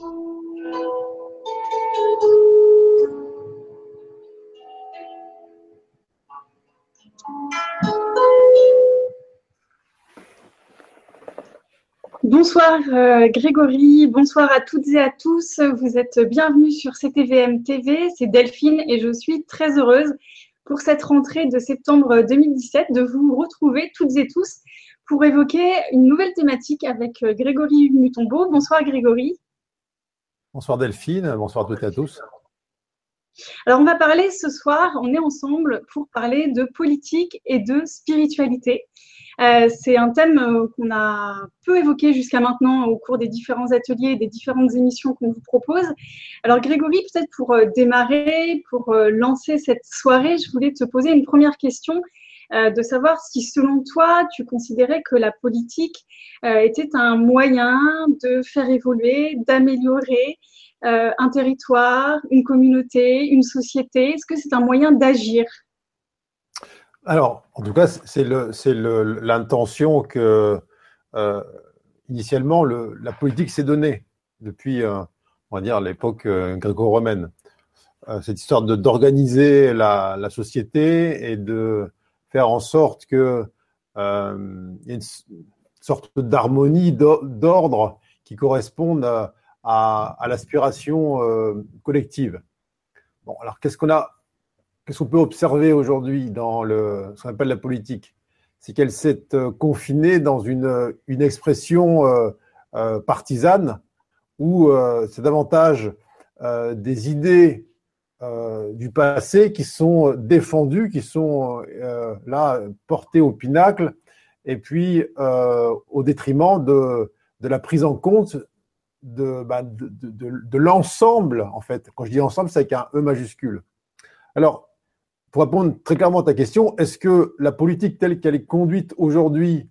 Bonsoir euh, Grégory, bonsoir à toutes et à tous. Vous êtes bienvenus sur CTVM TV. C'est Delphine et je suis très heureuse pour cette rentrée de septembre 2017 de vous retrouver toutes et tous pour évoquer une nouvelle thématique avec euh, Grégory Mutombo. Bonsoir Grégory. Bonsoir Delphine, bonsoir toutes et à tous. Alors on va parler ce soir, on est ensemble pour parler de politique et de spiritualité. Euh, c'est un thème euh, qu'on a peu évoqué jusqu'à maintenant au cours des différents ateliers et des différentes émissions qu'on vous propose. Alors Grégory, peut-être pour euh, démarrer, pour lancer cette soirée, je voulais te poser une première question. de savoir si, selon toi, tu considérais que la politique était un moyen de faire évoluer, d'améliorer un territoire, une communauté, une société. Est-ce que c'est un moyen d'agir? Alors, en tout cas, c'est l'intention que, euh, initialement, la politique s'est donnée depuis, euh, on va dire, l'époque euh, gréco-romaine. cette histoire d'organiser la, la, société et de faire en sorte que une sorte d'harmonie, d'ordre qui corresponde à, à l'aspiration collective. Bon, alors qu'est-ce qu'on a qu'est-ce qu'on peut observer aujourd'hui dans le, ce qu'on appelle la politique? C'est qu'elle s'est euh, confinée dans une, euh, une expression euh, partisane où c'est davantage des idées du passé qui sont défendues, qui sont là portées au pinacle, et puis au détriment de, de, la prise en compte de, bah, de, l'ensemble, en fait. Quand je dis ensemble, c'est avec un E majuscule. Alors, pour répondre très clairement à ta question, est-ce que la politique telle qu'elle est conduite aujourd'hui,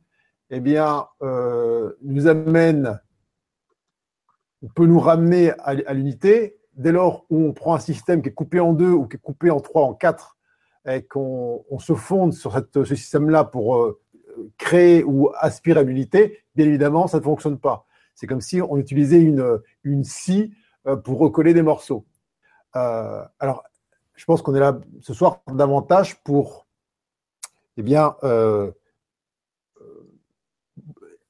eh bien, euh, nous amène, peut nous ramener à, l'unité dès lors où on prend un système qui est coupé en deux ou qui est coupé en trois, en quatre, et qu'on se fonde sur ce système-là pour euh, créer ou aspirer à l'unité, bien évidemment, ça ne fonctionne pas. C'est comme si on utilisait une, une scie euh, pour recoller des morceaux. alors, je pense qu'on est là ce soir davantage pour eh bien, euh,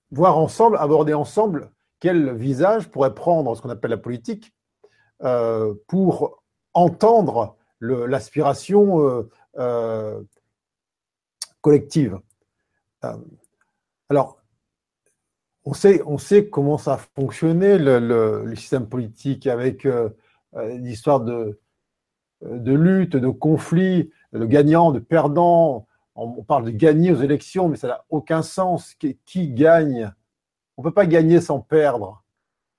voir ensemble, aborder ensemble quel visage pourrait prendre ce qu'on appelle la politique euh, pour entendre l'aspiration euh, collective. alors, on sait, comment ça a fonctionné, le, système politique, avec l'histoire de, de lutte, de conflit, de gagnant, de perdant. On parle de gagner aux élections, mais ça n'a aucun sens. Qui gagne? On ne peut pas gagner sans perdre.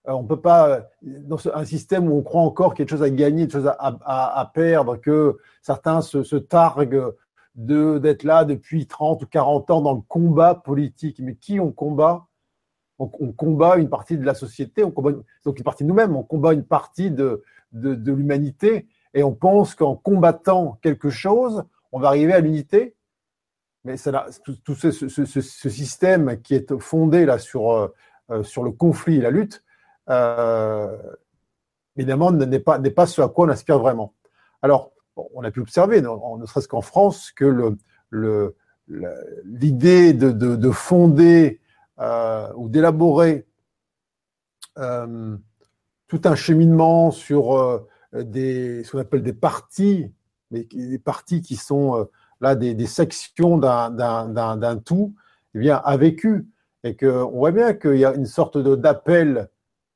Euh, on ne peut pas, dans un système où on croit encore qu'il y a choses à gagner, des choses à, perdre, que certains se, targuent d'être là depuis 30 ou 40 ans dans le combat politique. Mais qui on combat? On, combat une partie de la société, on combat donc une partie de nous-mêmes, on combat une partie de, de l'humanité et on pense qu'en combattant quelque chose, on va arriver à l'unité. Mais tout, ce, système qui est fondé là sur, euh, euh, sur le conflit et la lutte, euh, évidemment, n'est pas, pas ce à quoi on aspire vraiment. Alors, on a pu observer, ne, serait-ce qu'en France, que l'idée de, de, fonder ou d'élaborer tout un cheminement sur euh, des, ce qu'on appelle des parties, mais des parties qui sont euh, là des, sections d'un tout, eh bien, a vécu. Et qu'on voit bien qu'il y a une sorte d'appel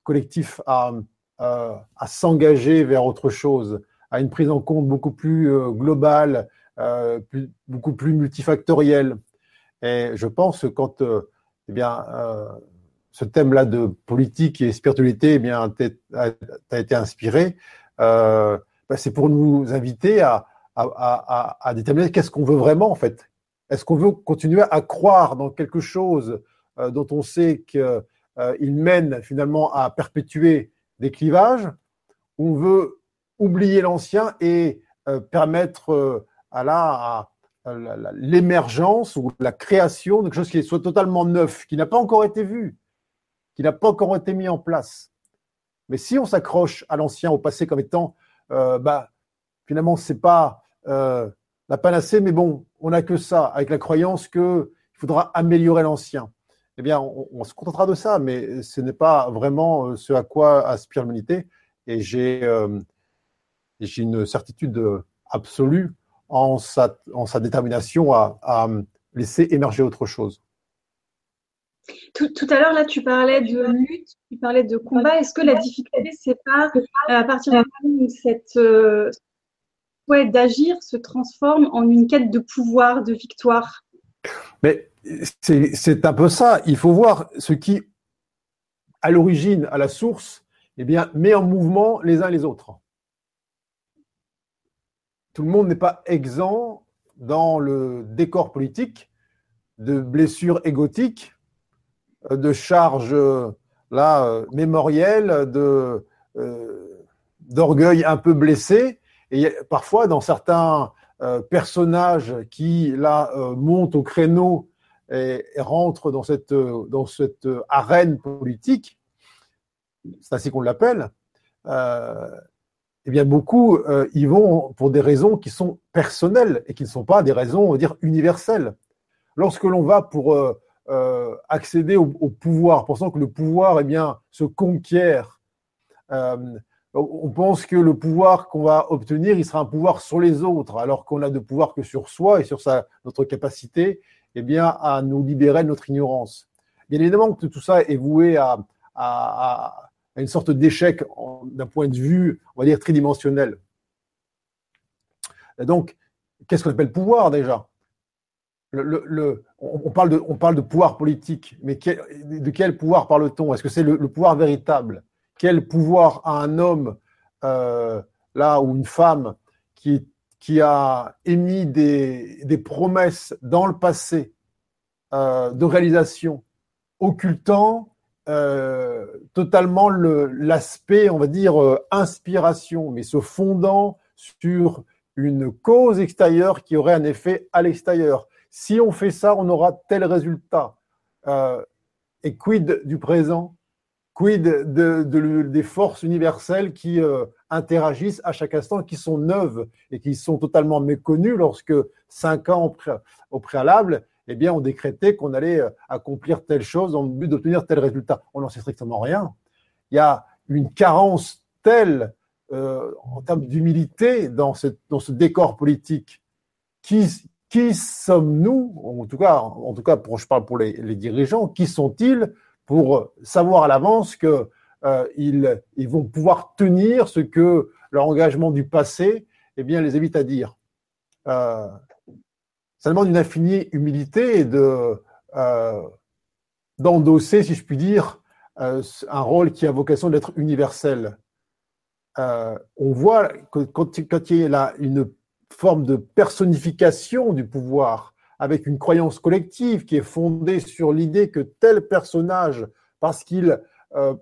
collectif à, à, s'engager vers autre chose, à une prise en compte beaucoup plus euh, globale, euh, beaucoup plus multifactorielle. Et je pense que quand eh bien, euh, ce thème-là de politique et spiritualité eh bien, a, a, été inspiré, euh, bah, c'est pour nous inviter à, à, à, déterminer qu'est-ce qu'on veut vraiment en fait. Est-ce qu'on veut continuer à croire dans quelque chose euh, dont on sait qu'il euh, mène finalement à perpétuer des clivages, on veut oublier l'ancien et permettre à la l'émergence ou la création de quelque chose qui soit totalement neuf, qui n'a pas encore été vu, qui n'a pas encore été mis en place. Mais si on s'accroche à l'ancien, au passé comme étant, euh, bah, finalement, c'est pas euh, la panacée, mais bon, on n'a que ça, avec la croyance qu'il faudra améliorer l'ancien. Eh bien, on, se contentera de ça, mais ce n'est pas vraiment euh, ce à quoi aspire l'humanité. Et j'ai une certitude absolue en sa, en sa détermination à, à laisser émerger autre chose. Tout, à l'heure, là, tu parlais de lutte, tu parlais de combat. Est-ce que la difficulté, c'est pas euh, à partir du moment où cette euh, souhait d'agir se transforme en une quête de pouvoir, de victoire? Mais c'est un peu ça. Il faut voir ce qui, à l'origine, à la source, eh bien, met en mouvement les uns les autres. Tout le monde n'est pas exempt dans le décor politique de blessures égotiques de charges euh, là euh, mémorielles, de euh, d'orgueil un peu blessé. Et parfois, dans certains personnages qui là montent au créneau et, rentrent dans cette dans cette arène politique, c'est ainsi qu'on l'appelle. Eh bien, beaucoup y vont pour des raisons qui sont personnelles et qui ne sont pas des raisons, on va dire, universelles. Lorsque l'on va pour euh, accéder au, pouvoir, pensant que le pouvoir eh bien, se conquiert. Euh, on pense que le pouvoir qu'on va obtenir, il sera un pouvoir sur les autres, alors qu'on a de pouvoir que sur soi et sur notre capacité eh bien, à nous libérer de notre ignorance. Bien évidemment que tout ça est voué à une sorte d'échec d'un point de vue, on va dire, tridimensionnel. donc, qu'est-ce qu'on appelle pouvoir déjà? On, parle de, pouvoir politique, mais de quel pouvoir parle-t-on? Est-ce que c'est le, pouvoir véritable? Quel pouvoir a un homme euh, là ou une femme qui, a émis des, des promesses dans le passé euh, de réalisation, occultant euh, totalement l'aspect, on va dire, inspiration, mais se fondant sur une cause extérieure qui aurait un effet à l'extérieur si on fait ça, on aura tel résultat. Euh, et quid du présent? Quid de, des forces universelles qui euh, interagissent à chaque instant, qui sont neuves et qui sont totalement méconnues lorsque cinq ans au, préalable, eh bien, on décrétait qu'on allait euh, accomplir telle chose dans le but d'obtenir tel résultat. On n'en sait strictement rien. Il y a une carence telle en termes d'humilité dans, dans ce décor politique qui, qui sommes-nous, en tout cas, en tout cas pour, je parle pour les, dirigeants, qui sont-ils pour savoir à l'avance qu'ils euh, ils vont pouvoir tenir ce que leur engagement du passé eh bien, les évite à dire? Euh, Ça demande une infinie humilité et euh, d'endosser, si je puis dire, un rôle qui a vocation d'être universel. on voit que quand, il y a là une forme de personnification du pouvoir, avec une croyance collective qui est fondée sur l'idée que tel personnage, parce qu'il euh,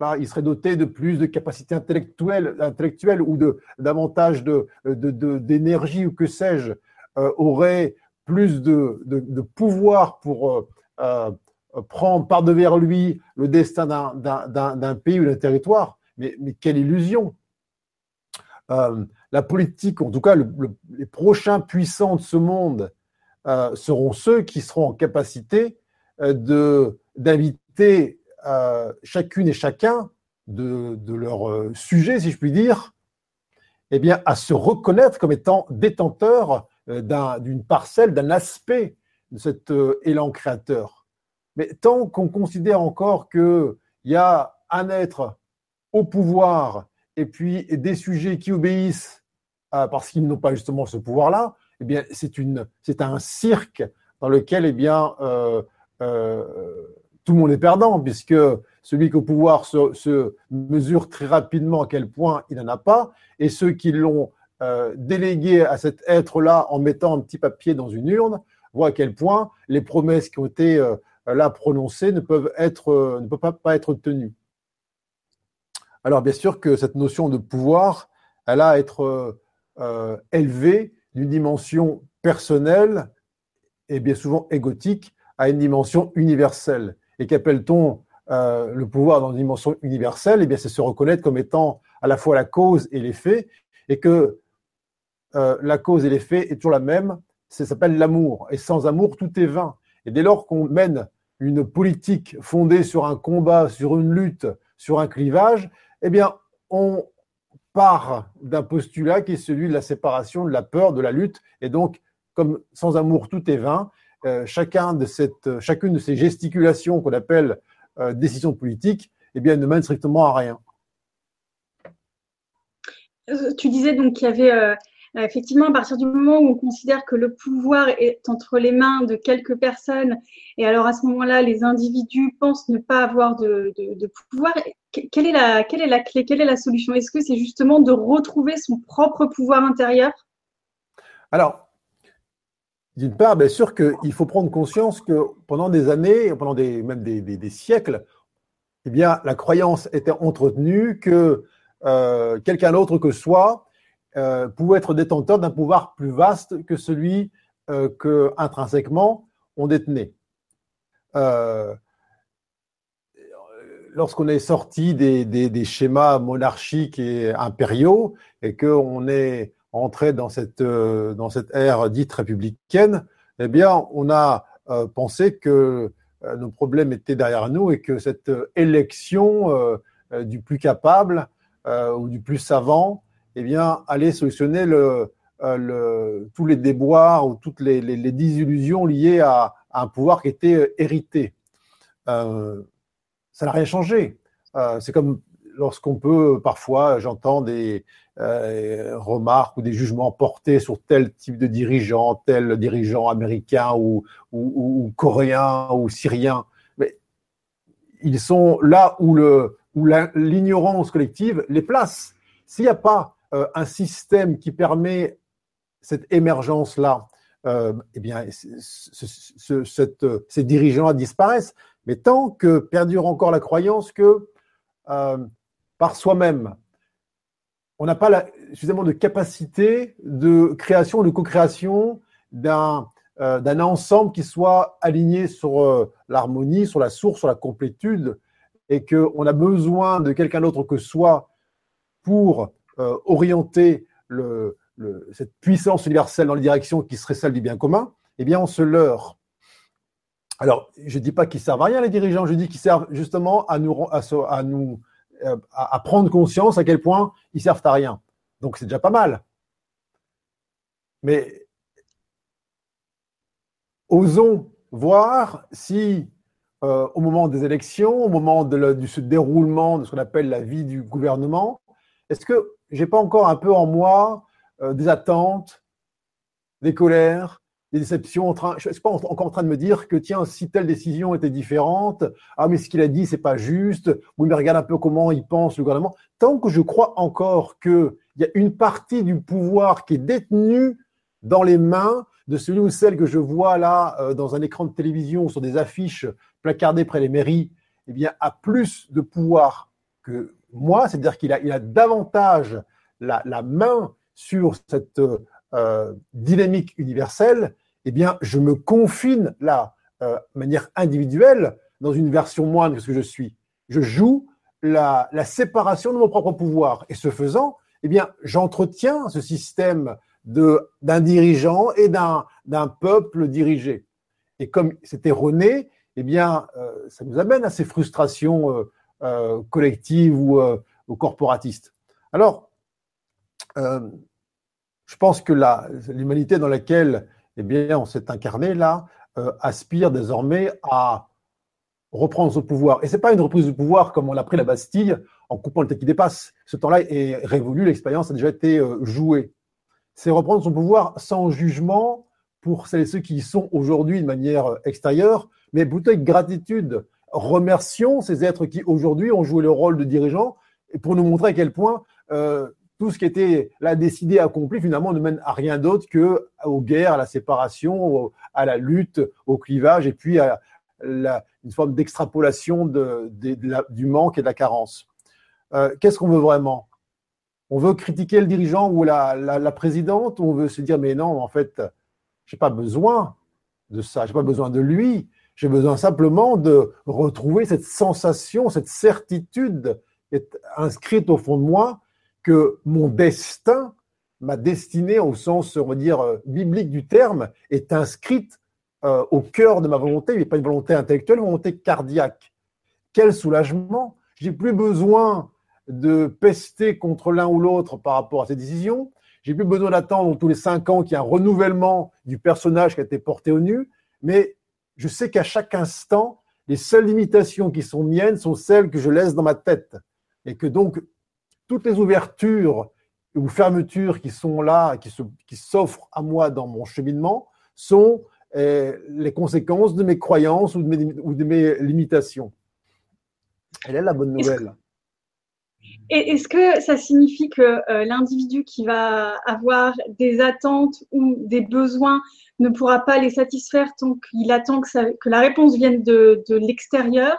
bah, serait doté de plus de capacités intellectuelles, intellectuelles ou de davantage d'énergie ou que sais-je, euh, aurait plus de, pouvoir pour euh, prendre par devers lui le destin d'un, pays ou d'un territoire. Mais, quelle illusion la politique, en tout cas les prochains puissants de ce monde, euh, seront ceux qui seront en capacité euh, de d'inviter euh, chacune et chacun de, leur sujet, si je puis dire, eh bien, à se reconnaître comme étant détenteurs d'une parcelle, d'un aspect de cet élan créateur. Mais tant qu'on considère encore qu'il y a un être au pouvoir et puis des sujets qui obéissent euh, parce qu'ils n'ont pas justement ce pouvoir-là, eh bien, c'est un cirque dans lequel, eh bien, euh, euh, tout le monde est perdant, puisque celui qui est au pouvoir se, mesure très rapidement à quel point il n'en a pas, et ceux qui l'ont délégué à cet être-là en mettant un petit papier dans une urne voient à quel point les promesses qui ont été là prononcées ne peuvent être, ne peuvent pas, pas être tenues. Alors bien sûr que cette notion de pouvoir, elle a à être euh, élevé d'une dimension personnelle et bien souvent égotique à une dimension universelle. Et qu'appelle-t-on euh, le pouvoir dans une dimension universelle, eh bien, c'est se reconnaître comme étant à la fois la cause et l'effet, et que euh, la cause et l'effet est toujours la même. Ça s'appelle l'amour. Et sans amour, tout est vain. Et dès lors qu'on mène une politique fondée sur un combat, sur une lutte, sur un clivage, eh bien, on part d'un postulat qui est celui de la séparation, de la peur, de la lutte. Et donc, comme sans amour, tout est vain, euh, chacun de cette, chacune de ces gesticulations qu'on appelle euh, décisions politiques, eh bien, ne mène strictement à rien. Euh, tu disais donc qu'il y avait effectivement, à partir du moment où on considère que le pouvoir est entre les mains de quelques personnes, et alors à ce moment-là, les individus pensent ne pas avoir de, pouvoir, quelle est, la, quelle est la clé, quelle est la solution? Est-ce que c'est justement de retrouver son propre pouvoir intérieur? Alors, d'une part, bien sûr qu'il faut prendre conscience que pendant des années, pendant des, même des, siècles, eh bien, la croyance était entretenue que euh, quelqu'un d'autre que soi euh, pouvait être détenteur d'un pouvoir plus vaste que celui euh, que intrinsèquement on détenait. Euh, lorsqu'on est sorti des, schémas monarchiques et impériaux et qu'on est entré dans cette, dans cette ère dite républicaine, eh bien, on a pensé que nos problèmes étaient derrière nous et que cette élection du plus capable ou du plus savant eh bien, aller solutionner euh, tous les déboires ou toutes les, désillusions liées à, un pouvoir qui était euh, hérité. Euh, ça n'a rien changé. c'est comme lorsqu'on peut, parfois, j'entends des remarques ou des jugements portés sur tel type de dirigeant, tel dirigeant américain ou, ou, coréen ou syrien. Mais ils sont là où l'ignorance collective les place. S'il n'y a pas euh, un système qui permet cette émergence-là, euh, eh bien, ces dirigeants disparaissent. Mais tant que perdure encore la croyance que euh, par soi-même, on n'a pas suffisamment de capacité de création, de co-création d'un d'un ensemble qui soit aligné sur l'harmonie, sur la source, sur la complétude, et qu'on a besoin de quelqu'un d'autre que soi pour euh, orienter cette puissance universelle dans les directions qui serait celle du bien commun, eh bien, on se leurre. Alors, je ne dis pas qu'ils servent à rien, les dirigeants, je dis qu'ils servent justement à nous, à, nous, euh, à prendre conscience à quel point ils servent à rien. Donc, c'est déjà pas mal. Mais osons voir si, euh, au moment des élections, au moment de du déroulement de ce qu'on appelle la vie du gouvernement, est-ce que j'ai pas encore un peu en moi euh, des attentes, des colères, des déceptions. En train, je ne suis pas encore en train de me dire que tiens, si telle décision était différente, ah mais ce qu'il a dit c'est pas juste. Oui, mais regarde un peu comment il pense le gouvernement. Tant que je crois encore qu'il y a une partie du pouvoir qui est détenue dans les mains de celui ou celle que je vois là euh, dans un écran de télévision sur des affiches placardées près des mairies, eh bien, a plus de pouvoir que moi, c'est-à-dire qu'il a, il a davantage la, main sur cette euh, dynamique universelle, eh bien, je me confine là, euh, de manière individuelle, dans une version moindre que ce que je suis. Je joue la, séparation de mon propre pouvoir. Et ce faisant, eh bien, j'entretiens ce système d'un dirigeant et d'un, d'un peuple dirigé. Et comme c'est erroné, eh bien, euh, ça nous amène à ces frustrations euh, collective ou, euh, ou, corporatiste. Alors, euh, je pense que l'humanité dans laquelle eh bien, on s'est incarné là aspire désormais à reprendre son pouvoir. Et ce n'est pas une reprise du pouvoir comme on l'a pris la Bastille en coupant le tête qui dépasse. Ce temps-là est révolu, l'expérience a déjà été jouée. C'est reprendre son pouvoir sans jugement pour celles et ceux qui y sont aujourd'hui de manière extérieure, mais plutôt avec gratitude remercions ces êtres qui aujourd'hui ont joué le rôle de dirigeants pour nous montrer à quel point euh, tout ce qui était là décidé, accompli, finalement ne mène à rien d'autre que aux guerres, à la séparation, à la lutte, au clivage et puis à une forme d'extrapolation du manque et de la carence. Euh, qu'est-ce qu'on veut vraiment? On veut critiquer le dirigeant ou la, la présidente? Ou on veut se dire mais non, en fait, j'ai pas besoin de ça, j'ai pas besoin de lui J'ai besoin simplement de retrouver cette sensation, cette certitude est inscrite au fond de moi que mon destin, ma destinée au sens, on va dire, euh, biblique du terme, est inscrite euh, au cœur de ma volonté, mais pas une volonté intellectuelle, une volonté cardiaque. Quel soulagement J'ai plus besoin de pester contre l'un ou l'autre par rapport à ces décisions. J'ai plus besoin d'attendre tous les cinq ans qu'il y ait un renouvellement du personnage qui a été porté au nu, mais je sais qu'à chaque instant, les seules limitations qui sont miennes sont celles que je laisse dans ma tête. Et que donc, toutes les ouvertures ou fermetures qui sont là, qui s'offrent à moi dans mon cheminement, sont eh, les conséquences de mes croyances ou de mes, ou de mes limitations. Elle est la bonne nouvelle. Est-ce que ça signifie que euh, l'individu qui va avoir des attentes ou des besoins ne pourra pas les satisfaire tant qu'il attend que, la réponse vienne de, l'extérieur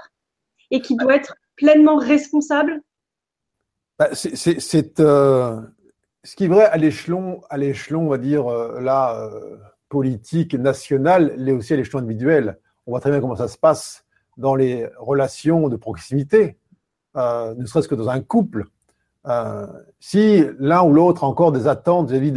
et qu'il doit être pleinement responsable? Bah, C'est euh, ce qui est vrai à l'échelon, à l'échelon, on va dire euh, politique nationale, mais aussi à l'échelon individuel. On voit très bien comment ça se passe dans les relations de proximité euh, ne serait-ce que dans un couple, euh, si l'un ou l'autre a encore des attentes vis-à-vis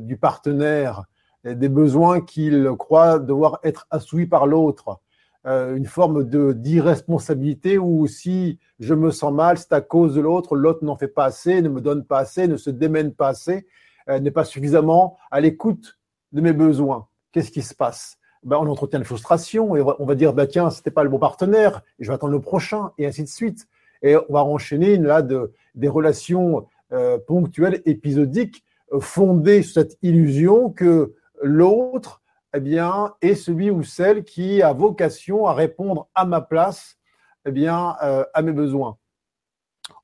du partenaire, et des besoins qu'il croit devoir être assouvis par l'autre, euh, une forme d'irresponsabilité où si je me sens mal, c'est à cause de l'autre, l'autre n'en fait pas assez, ne me donne pas assez, ne se démène pas assez, n'est pas suffisamment à l'écoute de mes besoins. Qu'est-ce qui se passe? Ben, on entretient la frustration et on va dire bah, tiens, c'était pas le bon partenaire, je vais attendre le prochain, et ainsi de suite. Et on va enchaîner là de, des relations euh, ponctuelles, épisodiques, euh, fondées sur cette illusion que l'autre eh bien, est celui ou celle qui a vocation à répondre à ma place eh bien, euh, à mes besoins.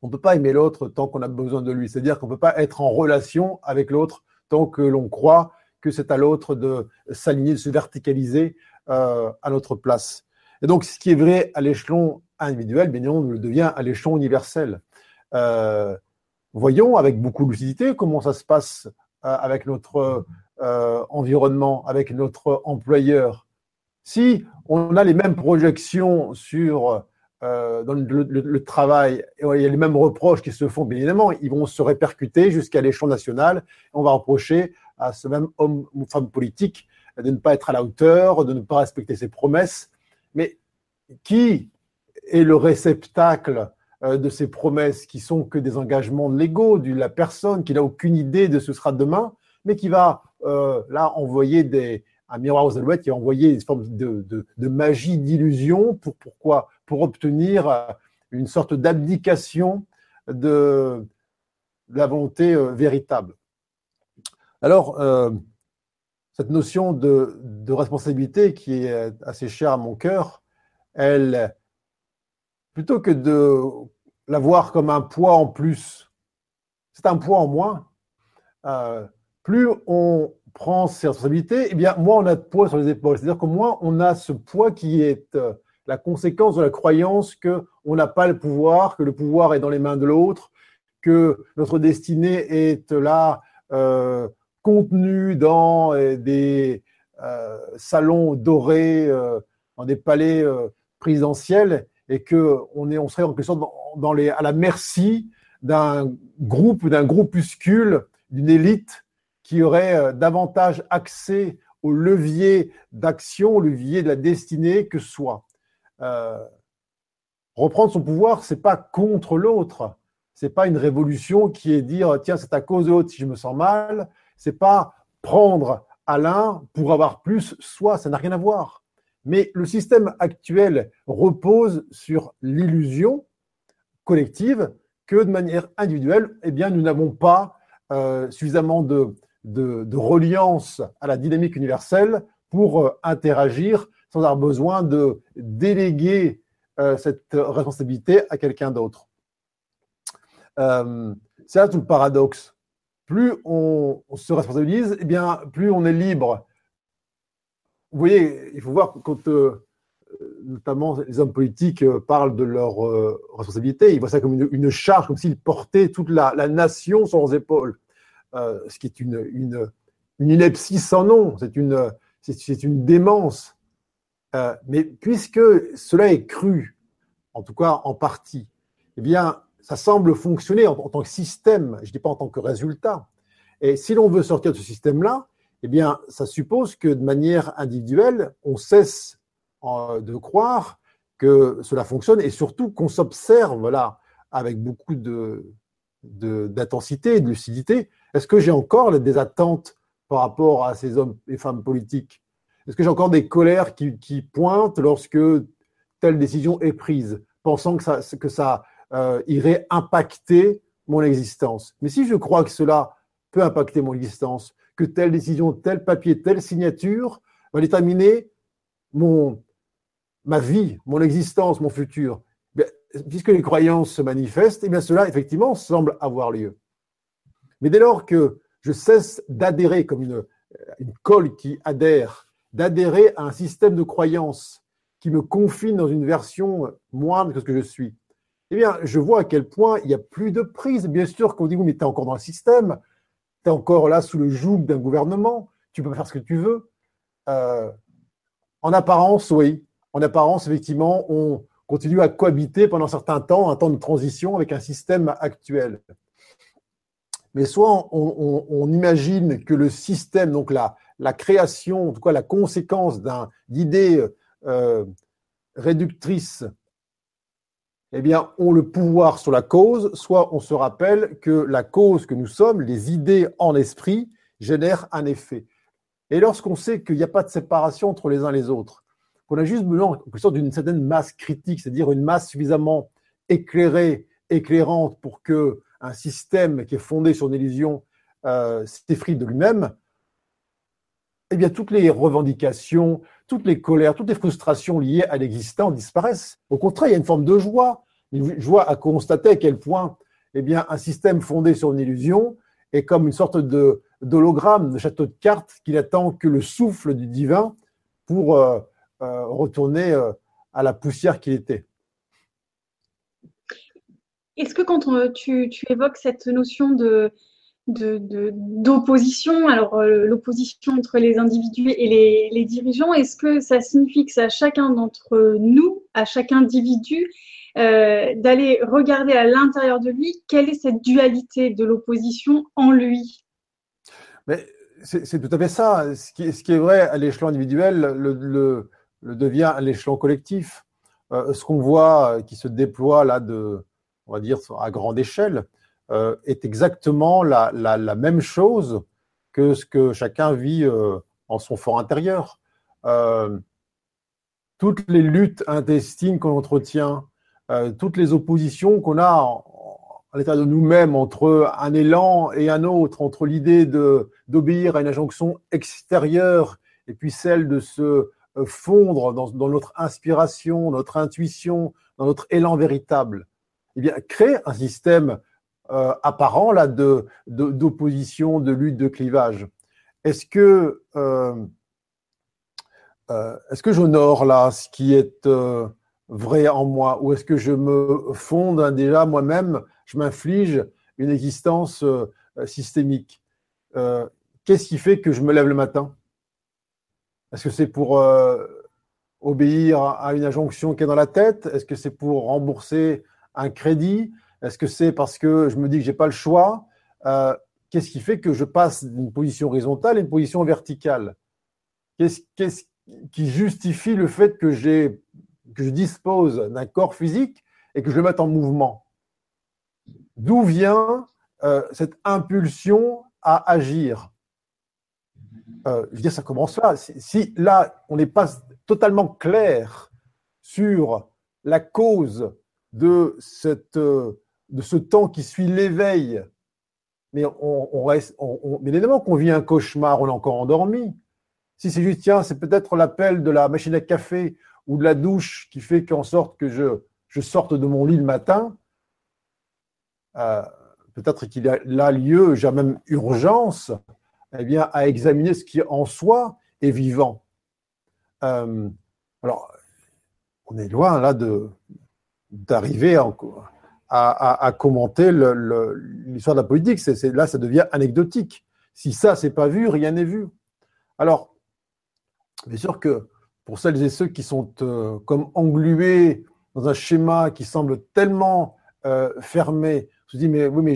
On ne peut pas aimer l'autre tant qu'on a besoin de lui. C'est-à-dire qu'on ne peut pas être en relation avec l'autre tant que l'on croit que c'est à l'autre de s'aligner, de se verticaliser euh, à notre place. Et donc, ce qui est vrai à l'échelon individuel, bien évidemment, le devient à l'échelon universel. Euh, voyons avec beaucoup de lucidité comment ça se passe euh, avec notre environnement, avec notre employeur. Si on a les mêmes projections sur le, travail, et il y a les mêmes reproches qui se font, bien évidemment, ils vont se répercuter jusqu'à l'échelon national. On va reprocher à ce même homme ou femme politique de ne pas être à la hauteur, de ne pas respecter ses promesses. Mais qui est le réceptacle euh, de ces promesses qui sont que des engagements légaux de la personne qui n'a aucune idée de ce sera demain, mais qui va euh, là envoyer des, un miroir aux alouettes, qui va envoyer une forme de, de magie, d'illusion. Pour, pourquoi? Pour obtenir euh, une sorte d'abdication de, la volonté véritable. Alors, euh, cette notion de, responsabilité qui est assez chère à mon cœur, elle, plutôt que de la voir comme un poids en plus, c'est un poids en moins. Euh, plus on prend ses responsabilités, eh bien, moins on a de poids sur les épaules. C'est-à-dire qu'au moins, on a ce poids qui est euh, la conséquence de la croyance qu'on n'a pas le pouvoir, que le pouvoir est dans les mains de l'autre, que notre destinée est là contenu dans euh, des euh, salons dorés, euh, dans des palais présidentiels, et que on, est, on serait en quelque sorte à la merci d'un groupe, d'un groupuscule, d'une élite qui aurait davantage accès au levier d'action, au levier de la destinée que soi. reprendre son pouvoir, c'est pas contre l'autre. C'est pas une révolution qui est dire tiens c'est à cause de l'autre si je me sens mal, c'est pas prendre à l'un pour avoir plus soi, ça n'a rien à voir. Mais le système actuel repose sur l'illusion collective que de manière individuelle, eh bien, nous n'avons pas euh, suffisamment de, de, reliance à la dynamique universelle pour euh, interagir sans avoir besoin de déléguer euh, cette responsabilité à quelqu'un d'autre. c'est là tout le paradoxe plus on, se responsabilise, eh bien, plus on est libre. Vous voyez, il faut voir quand euh, notamment les hommes politiques euh, parlent de leur euh, responsabilité, ils voient ça comme une, charge, comme s'ils portaient toute la, nation sur leurs épaules, ce qui est une, une, une ineptie sans nom, c'est une, c'est une démence. Mais puisque cela est cru, en tout cas en partie, eh bien, ça semble fonctionner en, tant que système, je ne dis pas en tant que résultat. Et si l'on veut sortir de ce système-là, eh bien, ça suppose que de manière individuelle, on cesse euh, de croire que cela fonctionne et surtout qu'on s'observe là avec beaucoup de d'intensité et de lucidité. Est-ce que j'ai encore des attentes par rapport à ces hommes et femmes politiques? Est-ce que j'ai encore des colères qui, qui, pointent lorsque telle décision est prise, pensant que ça, que ça euh, irait impacter mon existence Mais si je crois que cela peut impacter mon existence, que telle décision, tel papier, telle signature va déterminer mon, ma vie, mon existence, mon futur. puisque les croyances se manifestent, et eh bien cela, effectivement, semble avoir lieu. Mais dès lors que je cesse d'adhérer comme une, une colle qui adhère, d'adhérer à un système de croyances qui me confine dans une version moindre que ce que je suis, eh bien, je vois à quel point il n'y a plus de prise. Bien sûr qu'on dit, oui, mais tu es encore dans le système, tu es encore là sous le joug d'un gouvernement, tu peux faire ce que tu veux. Euh, en apparence, oui en apparence, effectivement, on continue à cohabiter pendant un certain temps, un temps de transition avec un système actuel. Mais soit on, imagine que le système, donc la, création, en tout cas la conséquence d'idées euh, réductrices, eh bien, ont le pouvoir sur la cause, soit on se rappelle que la cause que nous sommes, les idées en esprit, génèrent un effet. Et lorsqu'on sait qu'il n'y a pas de séparation entre les uns et les autres, qu'on a juste besoin d'une certaine masse critique, c'est-à-dire une masse suffisamment éclairée, éclairante pour que un système qui est fondé sur une illusion euh, s'effrite de lui-même, eh bien, toutes les revendications, toutes les colères, toutes les frustrations liées à l'existant disparaissent. Au contraire, il y a une forme de joie, une joie à constater à quel point eh bien, un système fondé sur une illusion est comme une sorte d'hologramme, de château de cartes qui n'attend que le souffle du divin pour euh, euh, retourner euh, à la poussière qu'il était. Est-ce que quand tu, évoques cette notion de, d'opposition, alors euh, l'opposition entre les individus et les, dirigeants, est-ce que ça signifie que c'est à chacun d'entre nous, à chaque individu, d'aller regarder à l'intérieur de lui quelle est cette dualité de l'opposition en lui? C'est, tout à fait ça. Ce qui, est vrai à l'échelon individuel, le, le devient l'échelon collectif. Euh, ce qu'on voit euh, qui se déploie là de, on va dire, à grande échelle, euh, est exactement la, la, même chose que ce que chacun vit en son fort intérieur. toutes les luttes intestines qu'on entretient, toutes les oppositions qu'on a à l'état de nous-mêmes entre un élan et un autre, entre l'idée d'obéir à une injonction extérieure et puis celle de se euh, fondre dans, notre inspiration, notre intuition, dans notre élan véritable, eh bien, créer un système euh, apparent là de d'opposition, de, lutte, de clivage. Est-ce que euh, est-ce que j'honore là ce qui est vrai en moi, ou est-ce que je me fonde déjà moi-même, je m'inflige une existence systémique. Qu'est-ce qui fait que je me lève le matin? Est-ce que c'est pour euh, obéir à une injonction qui est dans la tête? Est-ce que c'est pour rembourser un crédit? Est-ce que c'est parce que je me dis que j'ai pas le choix euh, Qu'est-ce qui fait que je passe d'une position horizontale à une position verticale? Qu'est-ce qui justifie le fait que, je dispose d'un corps physique et que je le mette en mouvement? D'où vient euh, cette impulsion à agir? Euh, je veux dire, ça commence là. Si, là, on n'est pas totalement clair sur la cause de, cette, de ce temps qui suit l'éveil, mais on, reste, on, évidemment qu'on vit un cauchemar, on est encore endormi. Si c'est juste, tiens, c'est peut-être l'appel de la machine à café ou de la douche qui fait qu'en sorte que je, je sorte de mon lit le matin, euh, peut-être qu'il a lieu, j'ai même urgence eh bien, à examiner ce qui en soi est vivant. Euh, alors, on est loin là d'arriver à, commenter l'histoire de la politique. Là, ça devient anecdotique. Si ça, c'est pas vu, rien n'est vu. Alors, bien sûr que pour celles et ceux qui sont euh, comme englués dans un schéma qui semble tellement euh, fermé, se dit mais oui mais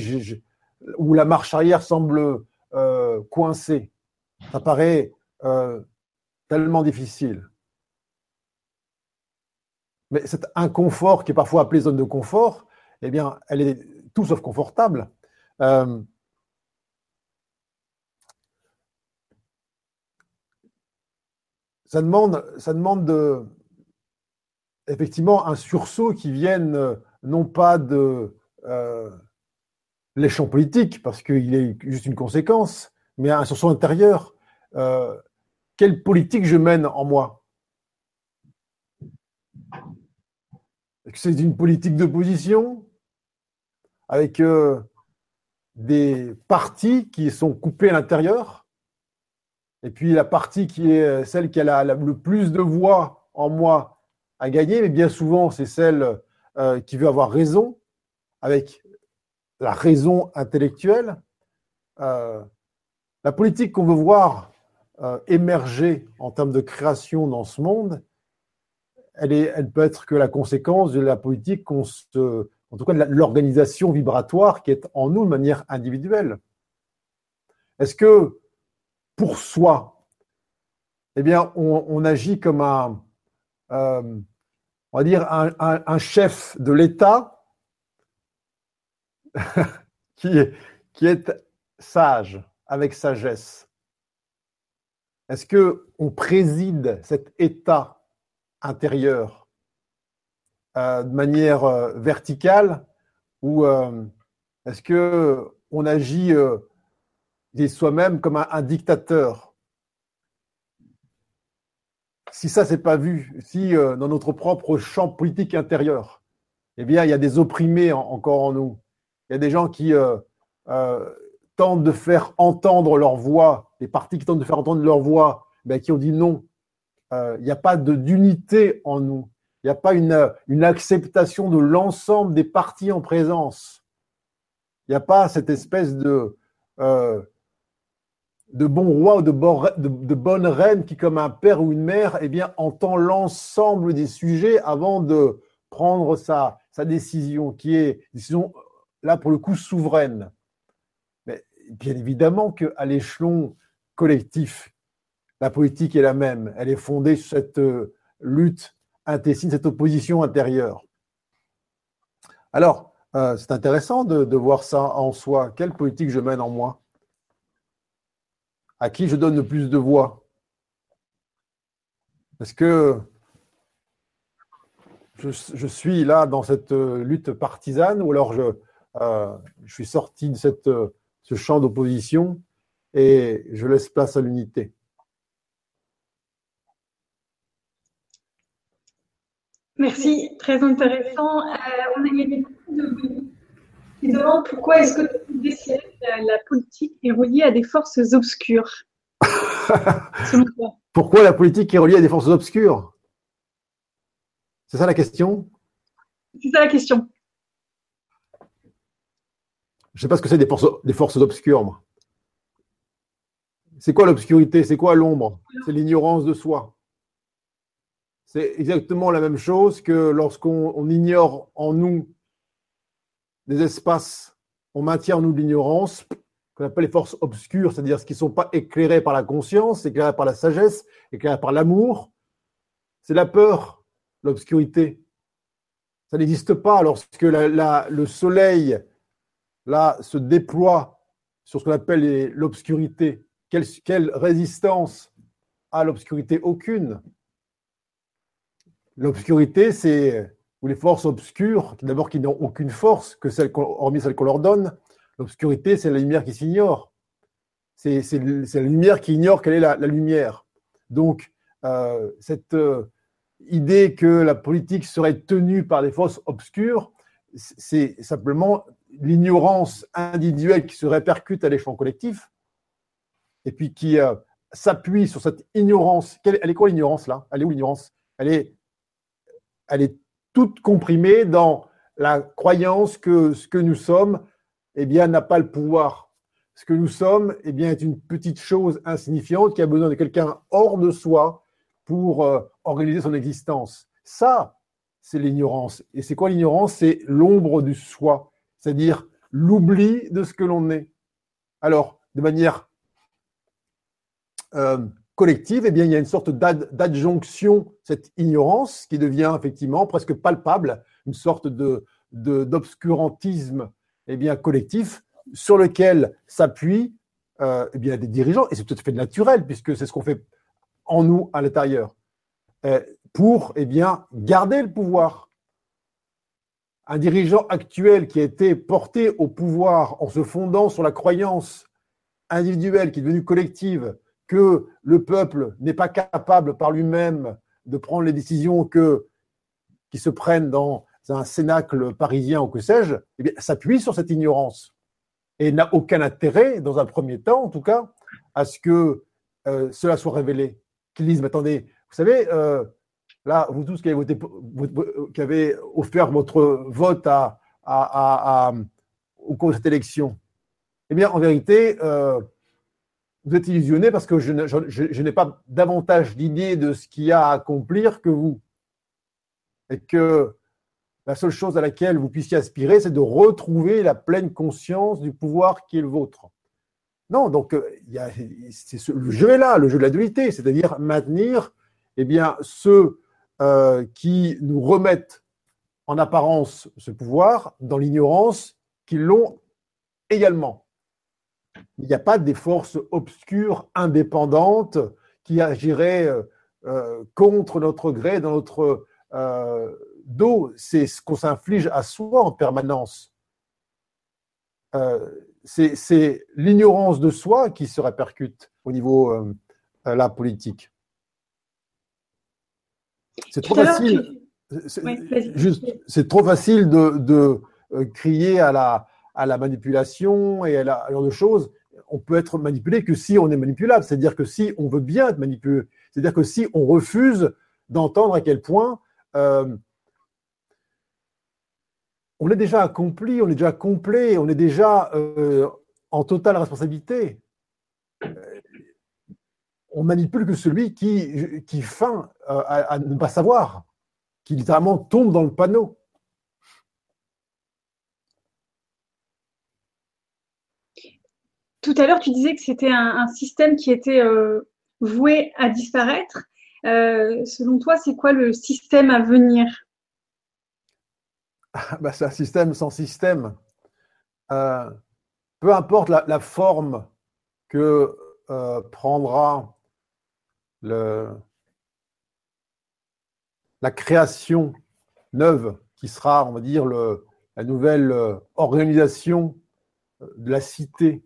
où la marche arrière semble euh, coincée, ça paraît tellement difficile. Mais cet inconfort qui est parfois appelé zone de confort, eh bien, elle est tout sauf confortable. ça demande, ça demande de, effectivement un sursaut qui vienne euh, non pas de euh, politique, parce qu'il est juste une conséquence, mais un sursaut intérieur. Euh, quelle politique je mène en moi? C'est une politique d'opposition? Avec des partis qui sont coupés à l'intérieur et puis la partie qui est euh, celle qui a le plus de voix en moi à gagner, mais bien souvent c'est celle euh, qui veut avoir raison, avec la raison intellectuelle. Euh, la politique qu'on veut voir émerger en termes de création dans ce monde, elle, est, elle peut être que la conséquence de la politique qu'on se, en tout cas l'organisation vibratoire qui est en nous de manière individuelle. Est-ce que pour soi, eh bien, on, agit comme un, euh, dire, un, chef de l'État qui, est, qui est sage, avec sagesse? Est-ce que on préside cet état intérieur? De manière euh, verticale ou est-ce que on agit soi-même comme un, dictateur? Si ça, c'est pas vu, si euh, dans notre propre champ politique intérieur, eh bien, il y a des opprimés encore en nous. Il y a des gens qui euh, euh, tentent de faire entendre leur voix, des partis qui tentent de faire entendre leur voix, ben, qui ont dit non. il n'y a pas d'unité en nous. Il n'y a pas une, une acceptation de l'ensemble des partis en présence. Il n'y a pas cette espèce de, de bons rois ou de, bonnes reines qui, comme un père ou une mère, eh bien, entend l'ensemble des sujets avant de prendre sa, sa décision, qui est décision, là, pour le coup, souveraine. Mais bien évidemment qu'à l'échelon collectif, la politique est la même. Elle est fondée sur cette euh, lutte intestine, cette opposition intérieure. Alors, euh, c'est intéressant de, voir ça en soi. Quelle politique je mène en moi? À qui je donne le plus de voix? Est-ce que je, suis là dans cette euh, lutte partisane ou alors je, euh, suis sorti de ce champ d'opposition et je laisse place à l'unité? Merci, très intéressant. on a beaucoup de qui demande pourquoi est-ce que la politique est reliée à des forces obscures? Pourquoi la politique est reliée à des forces obscures? C'est ça la question? C'est ça la question. Je ne sais pas ce que c'est des forces, des forces obscures, C'est quoi l'obscurité? C'est quoi l'ombre? C'est l'ignorance de soi. C'est exactement la même chose que lorsqu'on ignore en nous des espaces, on maintient en nous l'ignorance, qu'on appelle les forces obscures, c'est-à-dire ce qui ne sont pas éclairés par la conscience, éclairés par la sagesse, éclairés par l'amour. C'est la peur, l'obscurité. Ça n'existe pas lorsque le soleil se déploie sur ce qu'on appelle l'obscurité. Quelle résistance à l'obscurité Aucune. L'obscurité, c'est ou les forces obscures, d'abord qui n'ont aucune force que celle hormis celle qu'on leur donne. L'obscurité, c'est la lumière qui s'ignore. C'est la lumière qui ignore quelle est la, lumière. Donc, euh, cette euh, idée que la politique serait tenue par des forces obscures, c'est simplement l'ignorance individuelle qui se répercute à l'échelon collectif et puis qui euh, s'appuie sur cette ignorance. elle est quoi l'ignorance là? Elle est où l'ignorance? Elle est, elle est toute comprimée dans la croyance que ce que nous sommes, eh bien, n'a pas le pouvoir. Ce que nous sommes, eh bien, est une petite chose insignifiante qui a besoin de quelqu'un hors de soi pour euh, organiser son existence. Ça, c'est l'ignorance. Et c'est quoi l'ignorance? C'est l'ombre du soi, c'est-à-dire l'oubli de ce que l'on est. Alors, de manière euh, collective, eh bien, il y a une sorte d'adjonction, cette ignorance qui devient effectivement presque palpable, une sorte d'obscurantisme eh collectif sur lequel s'appuient euh, eh des dirigeants, et c'est tout à fait naturel, puisque c'est ce qu'on fait en nous à l'intérieur, euh, pour eh bien, garder le pouvoir. Un dirigeant actuel qui a été porté au pouvoir en se fondant sur la croyance individuelle qui est devenue collective, que le peuple n'est pas capable par lui-même de prendre les décisions qui se prennent dans un cénacle parisien ou que sais-je, eh s'appuie sur cette ignorance et n'a aucun intérêt, dans un premier temps en tout cas, à ce que euh, cela soit révélé. Qu'ils disent, mais attendez, vous savez, euh, là, vous tous qui avez, voté, qui avez offert votre vote au cours de cette élection, eh bien, en vérité, euh, vous êtes illusionné parce que je, je, n'ai pas davantage d'idées de ce qu'il y a à accomplir que vous. Et que la seule chose à laquelle vous puissiez aspirer, c'est de retrouver la pleine conscience du pouvoir qui est le vôtre. Non, donc euh, il y a, ce, le jeu est là, le jeu de la dualité, c'est-à-dire maintenir eh bien, ceux euh, qui nous remettent en apparence ce pouvoir dans l'ignorance qu'ils l'ont également il n'y a pas des forces obscures, indépendantes, qui agiraient euh, euh, contre notre gré, dans notre euh, dos. C'est ce qu'on s'inflige à soi en permanence. c'est l'ignorance de soi qui se répercute au niveau de la politique. C'est trop facile. C'est trop facile de crier à la, à la manipulation et à la, genre de choses, on peut être manipulé que si on est manipulable. C'est-à-dire que si on veut bien être manipulé, c'est-à-dire que si on refuse d'entendre à quel point euh, on est déjà accompli, on est déjà complet, on est déjà euh, en totale responsabilité. On manipule que celui qui, qui feint euh, à ne pas savoir, qui littéralement tombe dans le panneau. Tout à l'heure, tu disais que c'était un, système qui était euh, voué à disparaître. Euh, selon toi, c'est quoi le système à venir? Bah, C'est un système sans système. Euh, peu importe la, forme que prendra la création neuve qui sera, on va dire, la nouvelle organisation de la cité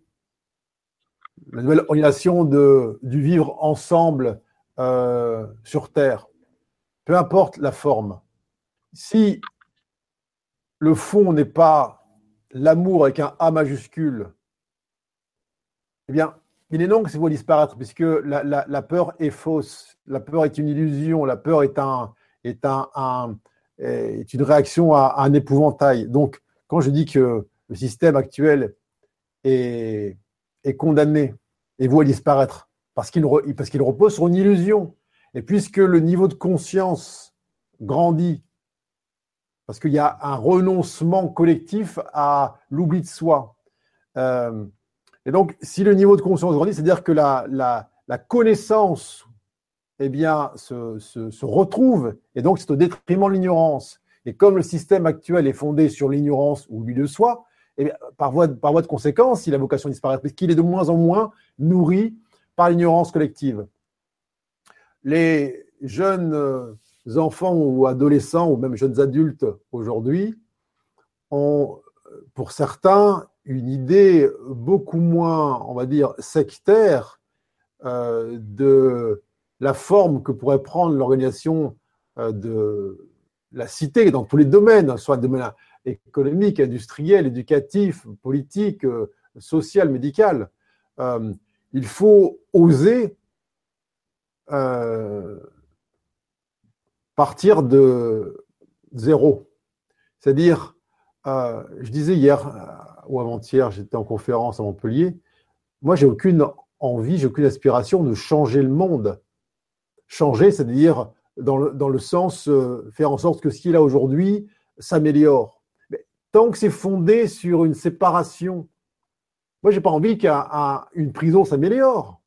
la nouvelle organisation de, du vivre ensemble euh, sur Terre, peu importe la forme, si le fond n'est pas l'amour avec un A majuscule, eh bien, il est non que c'est va disparaître, puisque la, la, peur est fausse, la peur est une illusion, la peur est, un, est, un, est une réaction à, à, un épouvantail. Donc, quand je dis que le système actuel est, est condamné et voit disparaître parce qu'il repose sur une illusion. Et puisque le niveau de conscience grandit, parce qu'il y a un renoncement collectif à l'oubli de soi. Euh, et donc, si le niveau de conscience grandit, c'est-à-dire que la, la, la, connaissance eh bien, se, se retrouve, et donc c'est au détriment de l'ignorance. Et comme le système actuel est fondé sur l'ignorance ou l'oubli de soi, et par, voie de, conséquence, il a vocation à disparaître, puisqu'il est de moins en moins nourri par l'ignorance collective. Les jeunes euh, enfants ou adolescents, ou même jeunes adultes aujourd'hui, ont, pour certains, une idée beaucoup moins, on va dire, sectaire euh, de la forme que pourrait prendre l'organisation euh, de la cité dans tous les domaines, soit le domaine économique, industriel, éducatif, politique, euh, social, médical. Euh, il faut oser euh, partir de zéro. C'est-à-dire, je disais hier ou avant-hier, j'étais en conférence à Montpellier, moi j'ai aucune envie, j'ai aucune aspiration de changer le monde. Changer, c'est-à-dire dans le, dans le sens faire en sorte que ce qui est là aujourd'hui s'améliore. Tant que c'est fondé sur une séparation, moi j'ai pas envie qu'une prison s'améliore.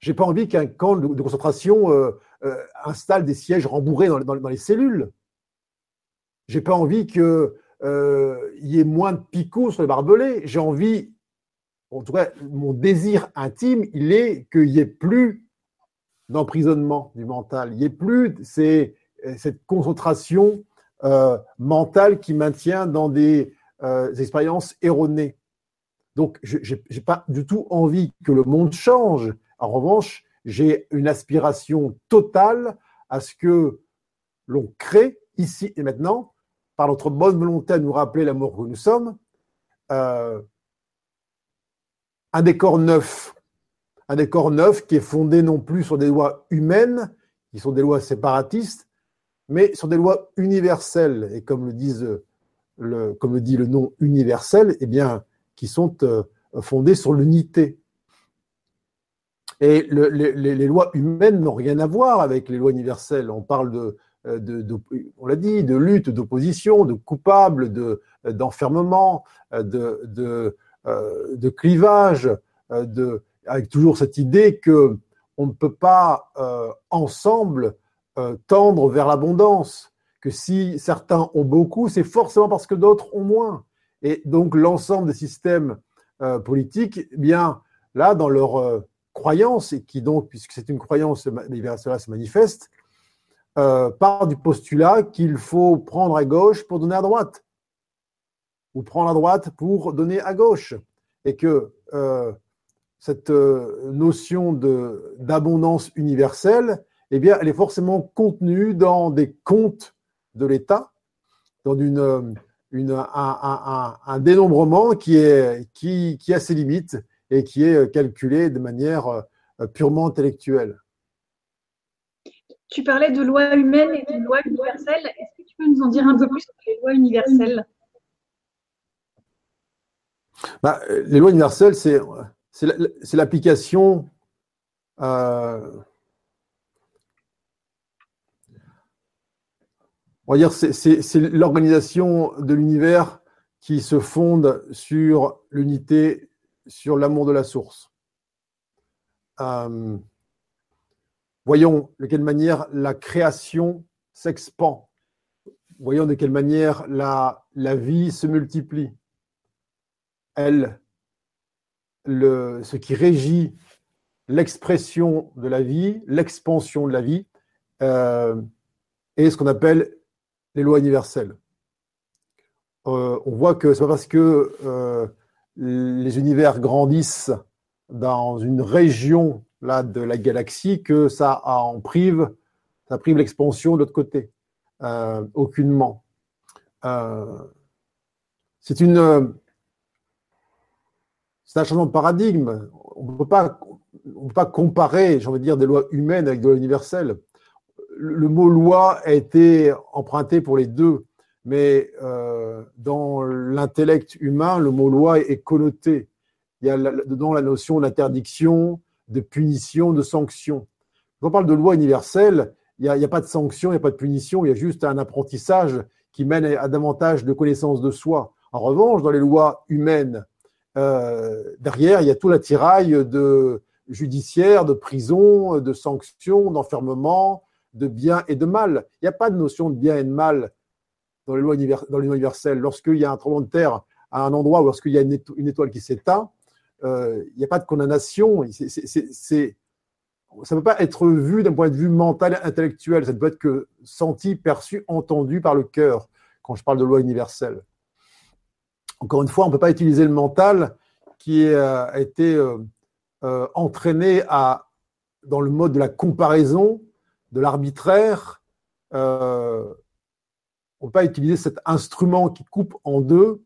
J'ai pas envie qu'un camp de, concentration installe des sièges rembourrés dans, les cellules. J'ai pas envie qu'il y ait moins de picots sur les barbelés. J'ai envie en tout cas, mon désir intime, il est qu'il n'y ait plus d'emprisonnement du mental, il n'y ait plus cette concentration euh, mentale qui maintient dans des euh, expériences erronées. Donc, je n'ai pas du tout envie que le monde change. En revanche, j'ai une aspiration totale à ce que l'on crée ici et maintenant, par notre bonne volonté à nous rappeler l'amour que nous sommes, euh, un décor neuf. Un décor neuf qui est fondé non plus sur des lois humaines, qui sont des lois séparatistes, mais sur des lois universelles. Et comme le, disent le, comme le dit le nom universel, eh bien, qui sont euh, fondées sur l'unité. Et les, lois humaines n'ont rien à voir avec les lois universelles. On parle de, euh, on l'a dit, de lutte, d'opposition, de coupable, de, d'enfermement, de, de, euh, de clivage, euh, de, avec toujours cette idée que on ne peut pas euh, ensemble tendre vers l'abondance, que si certains ont beaucoup, c'est forcément parce que d'autres ont moins. Et donc l'ensemble des systèmes politiques, eh bien là, dans leur croyance, et qui donc, puisque c'est une croyance, cela se manifeste, part du postulat qu'il faut prendre à gauche pour donner à droite ou prendre à droite pour donner à gauche. Et que euh, cette euh, notion d'abondance universelle, eh bien, elle est forcément contenue dans des comptes de l'État, dans une, une, un, un, dénombrement qui, est, qui, qui a ses limites et qui est calculé de manière euh, purement intellectuelle. Tu parlais de lois humaines et de lois universelles. Est-ce que tu peux nous en dire un peu plus sur les lois universelles? Bah, les lois universelles, c'est, c'est l'application euh, on c'est l'organisation de l'univers qui se fonde sur l'unité, sur l'amour de la source. Euh, voyons de quelle manière la création s'expand. Voyons de quelle manière la, la vie se multiplie elle, le, ce qui régit l'expression de la vie, l'expansion de la vie, euh, est ce qu'on appelle les lois universelles. Euh, on voit que c'est pas parce que euh, les univers grandissent dans une région là de la galaxie que ça en prive, ça prive l'expansion de l'autre côté, euh, aucunement. c'est un changement de paradigme. On ne peut pas, comparer, j'ai dire, des lois humaines avec des lois universelles. Le, mot loi a été emprunté pour les deux, mais euh, dans l'intellect humain, le mot loi est, connoté. Il y a dedans la notion d'interdiction, de punition, de sanction. Quand on parle de loi universelle, il n'y a, pas de sanction, il n'y a pas de punition, il y a juste un apprentissage qui mène à davantage de connaissance de soi. En revanche, dans les lois humaines, euh, derrière, il y a tout l'attirail de judiciaire, de prison, de sanctions, d'enfermement, de bien et de mal. Il n'y a pas de notion de bien et de mal dans les lois, universelles. Lorsqu'il y a un tremblement de terre à un endroit ou lorsqu'il y a une, étoile qui s'éteint, euh, il n'y a pas de condamnation. Ça ne peut pas être vu d'un point de vue mental, intellectuel. Ça ne peut être que senti, perçu, entendu par le cœur quand je parle de loi universelle encore une fois, on ne peut pas utiliser le mental qui euh, a été euh, entraîné dans le mode de la comparaison, de l'arbitraire. on ne peut pas utiliser cet instrument qui coupe en deux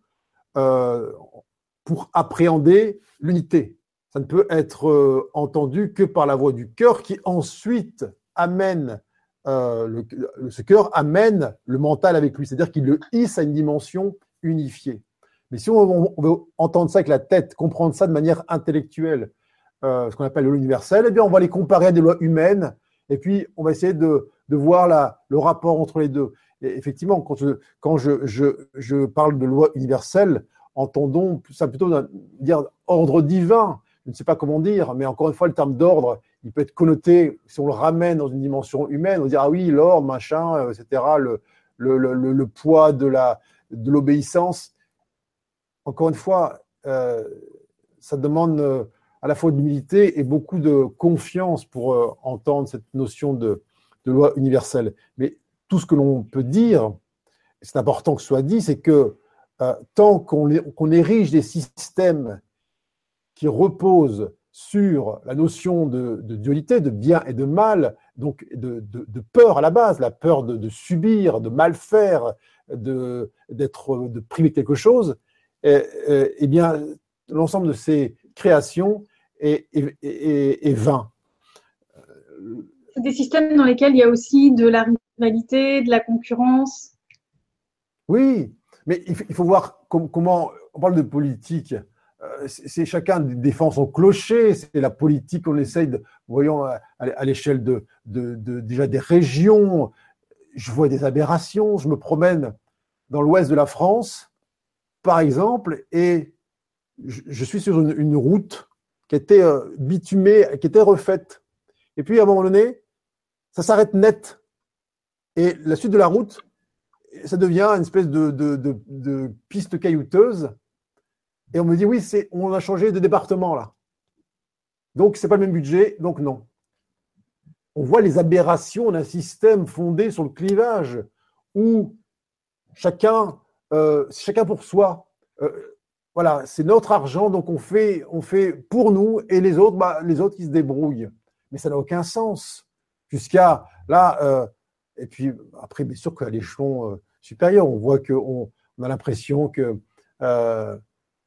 pour appréhender l'unité. Ça ne peut être entendu que par la voix du cœur qui ensuite amène ce cœur amène le mental avec lui, c'est-à-dire qu'il le hisse à une dimension unifiée. Mais si on, veut entendre ça avec la tête, comprendre ça de manière intellectuelle, euh, ce qu'on appelle l'universel, eh bien, on va les comparer à des lois humaines et puis on va essayer de, de voir la, le rapport entre les deux. Effectivement, quand, je, quand je, je, je, parle de loi universelle, entendons ça plutôt dire ordre divin. Je ne sais pas comment dire, mais encore une fois, le terme d'ordre, il peut être connoté, si on le ramène dans une dimension humaine, on dit ah oui, l'ordre, machin, euh, etc., le, le, le, le poids de l'obéissance. De encore une fois, euh, ça demande euh, à la fois d'humilité et beaucoup de confiance pour euh, entendre cette notion de, loi universelle. Mais tout ce que l'on peut dire, c'est important que ce soit dit, c'est que euh, tant qu'on érige des systèmes qui reposent sur la notion de, dualité, de bien et de mal, donc de, peur à la base, la peur de, subir, de mal faire, de, de priver quelque chose, eh, eh, eh bien, l'ensemble de ces créations est, vain. C'est des systèmes dans lesquels il y a aussi de la rivalité, de la concurrence. Oui, mais il faut voir comment on parle de politique. Euh, c'est chacun défend son clocher, c'est la politique qu'on essaye de, voyons, à l'échelle de, déjà des régions. Je vois des aberrations, je me promène dans l'ouest de la France, par exemple, et je, suis sur une, route qui était euh, bitumée, qui était refaite. Et puis, à un moment donné, ça s'arrête net. Et la suite de la route, ça devient une espèce de, piste caillouteuse. Et on me dit, oui, on a changé de département là. Donc, ce n'est pas le même budget, donc non. On voit les aberrations d'un système fondé sur le clivage, où chacun, euh, chacun pour soi. Euh, voilà, c'est notre argent, donc on fait, on fait pour nous et les autres, bah, les autres, ils se débrouillent. Mais ça n'a aucun sens. Jusqu'à là, euh, et puis après, bien sûr qu'à l'échelon euh, supérieur, on voit qu'on on a l'impression que euh,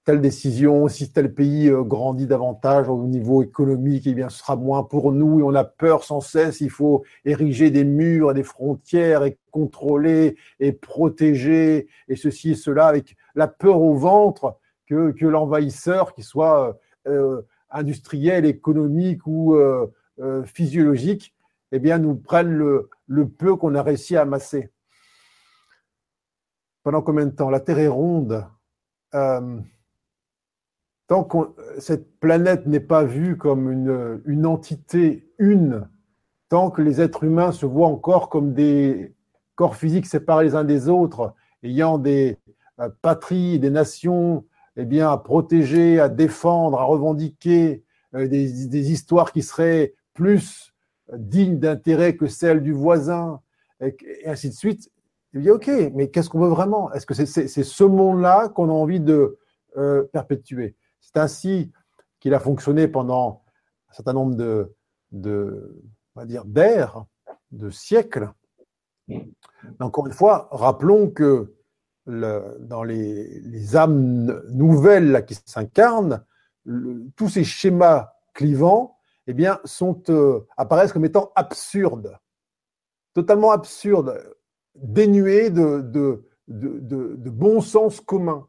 telle décision, si tel pays grandit davantage au niveau économique, eh bien, ce sera moins pour nous et on a peur sans cesse. Il faut ériger des murs et des frontières et contrôler et protéger et ceci et cela avec la peur au ventre que, l'envahisseur, qui soit euh, industriel, économique ou euh, euh, physiologique, eh bien, nous prenne le, peu qu'on a réussi à amasser. Pendant combien de temps? La Terre est ronde. tant que cette planète n'est pas vue comme une, une entité une, tant que les êtres humains se voient encore comme des corps physiques séparés les uns des autres, ayant des patries, des nations, eh bien, à protéger, à défendre, à revendiquer euh, des, histoires qui seraient plus dignes d'intérêt que celles du voisin, et, ainsi de suite. Il dit, OK, mais qu'est-ce qu'on veut vraiment? Est-ce que c'est ce monde-là qu'on a envie de euh, perpétuer? C'est ainsi qu'il a fonctionné pendant un certain nombre de, de on va dire, d'ères, de siècles. Mais encore une fois, rappelons que dans les, âmes nouvelles qui s'incarnent, tous ces schémas clivants eh bien, euh, apparaissent comme étant absurdes, totalement absurdes, dénués de, bon sens commun.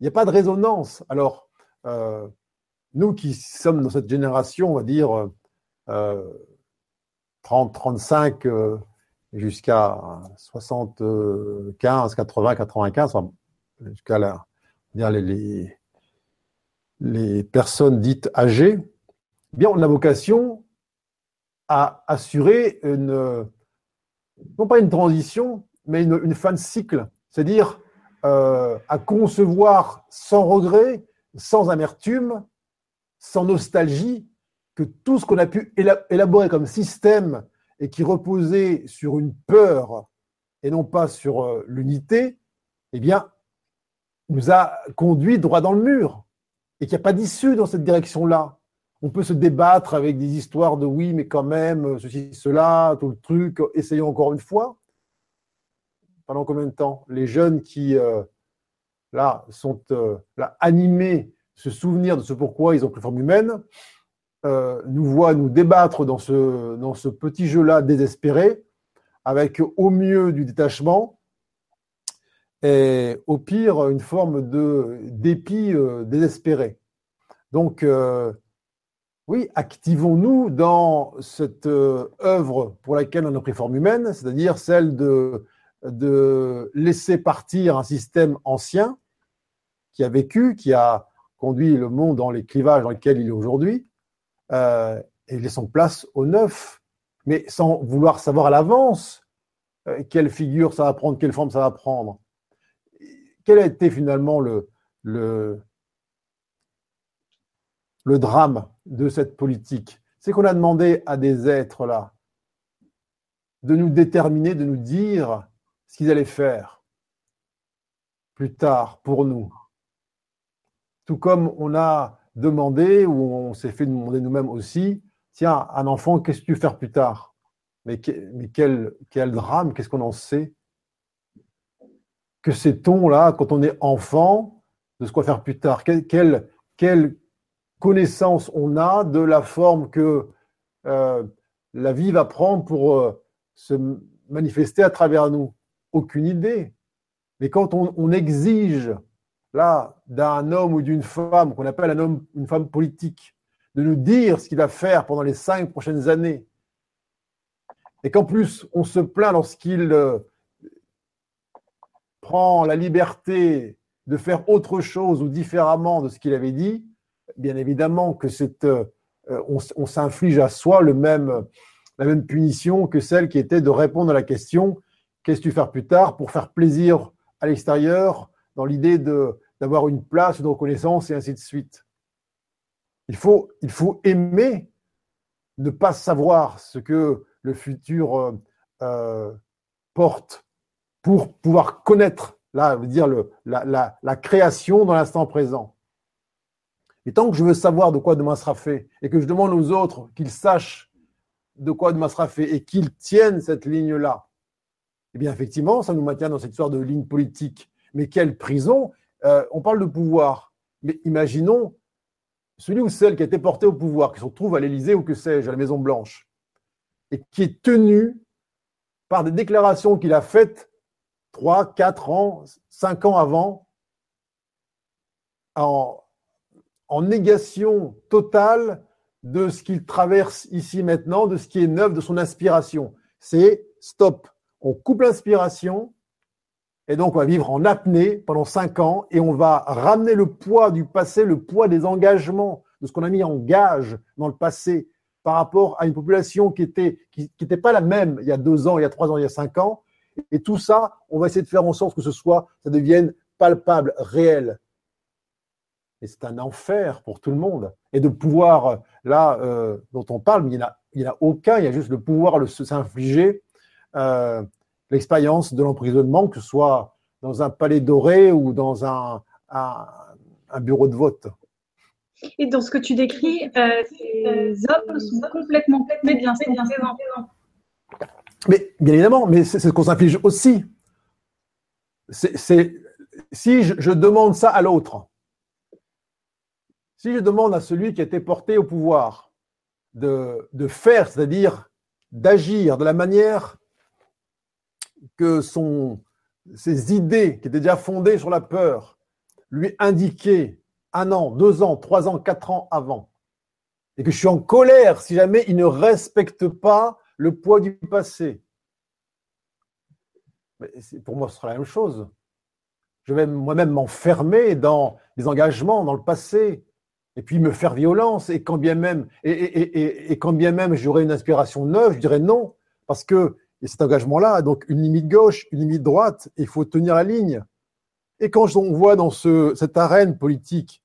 Il n'y a pas de résonance. Alors, euh, nous qui sommes dans cette génération, on va dire euh, 30, 35, jusqu'à 75, 80, 95, jusqu'à la, les, les, personnes dites âgées, eh bien, on a vocation à assurer une, non pas une transition, mais une, fin de cycle, c'est-à-dire euh, à concevoir sans regret, sans amertume, sans nostalgie, que tout ce qu'on a pu élaborer comme système et qui reposait sur une peur et non pas sur euh, l'unité, eh bien, nous a conduit droit dans le mur et qu'il n'y a pas d'issue dans cette direction-là. On peut se débattre avec des histoires de oui, mais quand même, euh, ceci, cela, tout le truc, essayons encore une fois. Pendant combien de temps Les jeunes qui, euh, là, sont animés, se souvenir de ce pourquoi ils ont pris forme humaine, euh, nous voit nous débattre dans ce, dans ce petit jeu-là désespéré, avec au mieux du détachement et au pire une forme de dépit euh, désespéré. Donc, euh, oui, activons-nous dans cette œuvre pour laquelle on a pris forme humaine, c'est-à-dire celle de, de laisser partir un système ancien qui a vécu, qui a conduit le monde dans les clivages dans lesquels il est aujourd'hui, euh, et laissons place au neuf, mais sans vouloir savoir à l'avance euh, quelle figure ça va prendre, quelle forme ça va prendre. Quel a été finalement le, le, le drame de cette politique? C'est qu'on a demandé à des êtres là de nous déterminer, de nous dire ce qu'ils allaient faire plus tard pour nous. Tout comme on a demandé, ou on s'est fait demander nous-mêmes aussi, tiens, un enfant, qu'est-ce que tu veux faire plus tard? Mais, quel, drame, qu'est-ce qu'on en sait? Que sait-on là, quand on est enfant, de ce qu'on va faire plus tard? Quelle, connaissance on a de la forme que euh, la vie va prendre pour euh, se manifester à travers nous? Aucune idée. Mais quand on exige d'un homme ou d'une femme qu'on appelle un homme, une femme politique, de nous dire ce qu'il va faire pendant les cinq prochaines années, et qu'en plus on se plaint lorsqu'il euh, prend la liberté de faire autre chose ou différemment de ce qu'il avait dit, bien évidemment que c'est, euh, on, s'inflige à soi le même, la même punition que celle qui était de répondre à la question qu'est-ce que tu faire plus tard pour faire plaisir à l'extérieur dans l'idée de d'avoir une place, une reconnaissance et ainsi de suite. Il faut, il faut aimer ne pas savoir ce que le futur euh, euh, porte pour pouvoir connaître, là, dire la, la, la création dans l'instant présent. Et tant que je veux savoir de quoi demain sera fait et que je demande aux autres qu'ils sachent de quoi demain sera fait et qu'ils tiennent cette ligne-là, eh bien, effectivement, ça nous maintient dans cette histoire de ligne politique. Mais quelle prison euh, on parle de pouvoir, mais imaginons celui ou celle qui a été porté au pouvoir, qui se retrouve à l'Élysée ou que sais-je, à la Maison-Blanche, et qui est tenu par des déclarations qu'il a faites trois, quatre ans, cinq ans avant, en, en négation totale de ce qu'il traverse ici maintenant, de ce qui est neuf, de son inspiration. C'est stop. On coupe l'inspiration et donc, on va vivre en apnée pendant cinq ans et on va ramener le poids du passé, le poids des engagements, de ce qu'on a mis en gage dans le passé par rapport à une population qui était qui, pas la même il y a deux ans, il y a trois ans, il y a cinq ans. Et tout ça, on va essayer de faire en sorte que ce soit, ça devienne palpable, réel. Et c'est un enfer pour tout le monde. Et de pouvoir, là, euh, dont on parle, mais il n'y en, a aucun, il y a juste le pouvoir de s'infliger. Euh, l'expérience de l'emprisonnement, que ce soit dans un palais doré ou dans un, un, bureau de vote. Et dans ce que tu décris, euh, ces hommes sont complètement mais bien Mais bien évidemment, mais c'est ce qu'on s'inflige aussi. C'est si je, je, demande ça à l'autre, si je demande à celui qui a été porté au pouvoir de, de faire, c'est-à-dire d'agir de la manière que son, ses idées, qui étaient déjà fondées sur la peur, lui indiquaient un an, deux ans, trois ans, quatre ans avant, et que je suis en colère si jamais il ne respecte pas le poids du passé. Pour moi, ce sera la même chose. Je vais moi-même m'enfermer dans des engagements dans le passé, et puis me faire violence, et quand bien même, et, et, quand bien même j'aurais une inspiration neuve, je dirais non, parce que et cet engagement-là donc une limite gauche, une limite droite, il faut tenir la ligne. Et quand on voit dans ce, cette arène politique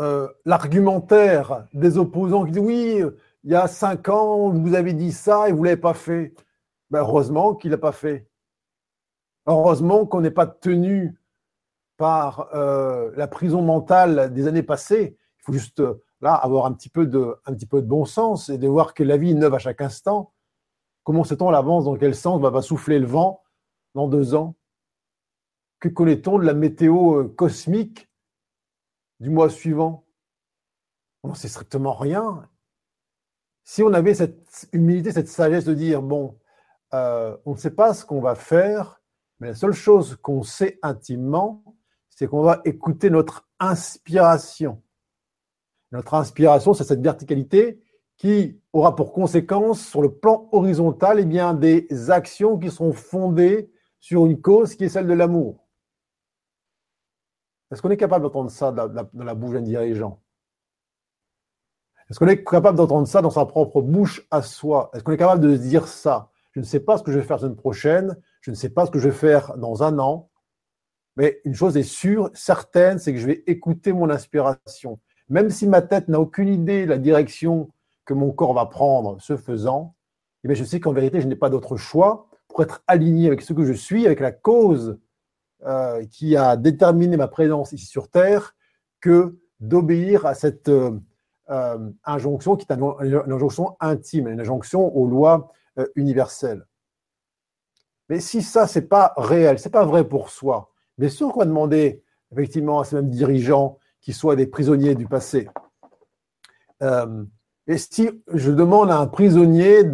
euh, l'argumentaire des opposants qui disent oui, il y a cinq ans, vous avez dit ça et vous ne l'avez pas fait. Ben heureusement qu'il n'a pas fait. Heureusement qu'on n'est pas tenu par euh, la prison mentale des années passées. Il faut juste là avoir un petit peu de, un petit peu de bon sens et de voir que la vie est neuve à chaque instant Comment sait-on à l'avance dans quel sens va souffler le vent dans deux ans? Que connaît-on de la météo euh, cosmique du mois suivant? On n'en sait strictement rien. Si on avait cette humilité, cette sagesse de dire, bon, euh, on ne sait pas ce qu'on va faire, mais la seule chose qu'on sait intimement, c'est qu'on va écouter notre inspiration. Notre inspiration, c'est cette verticalité qui aura pour conséquence sur le plan horizontal eh bien, des actions qui seront fondées sur une cause qui est celle de l'amour. Est-ce qu'on est capable d'entendre ça dans la bouche d'un dirigeant? Est-ce qu'on est capable d'entendre ça dans sa propre bouche à soi? Est-ce qu'on est capable de dire ça? Je ne sais pas ce que je vais faire la semaine prochaine, je ne sais pas ce que je vais faire dans un an, mais une chose est sûre, certaine, c'est que je vais écouter mon inspiration. Même si ma tête n'a aucune idée de la direction que mon corps va prendre ce faisant, eh je sais qu'en vérité, je n'ai pas d'autre choix pour être aligné avec ce que je suis, avec la cause euh, qui a déterminé ma présence ici sur Terre, que d'obéir à cette euh, euh, injonction qui est une, injonction intime, une injonction aux lois universelles. Mais si ça, c'est pas réel, c'est pas vrai pour soi, bien sûr qu'on va demander effectivement à ces mêmes dirigeants qui soient des prisonniers du passé. Et si je demande à un prisonnier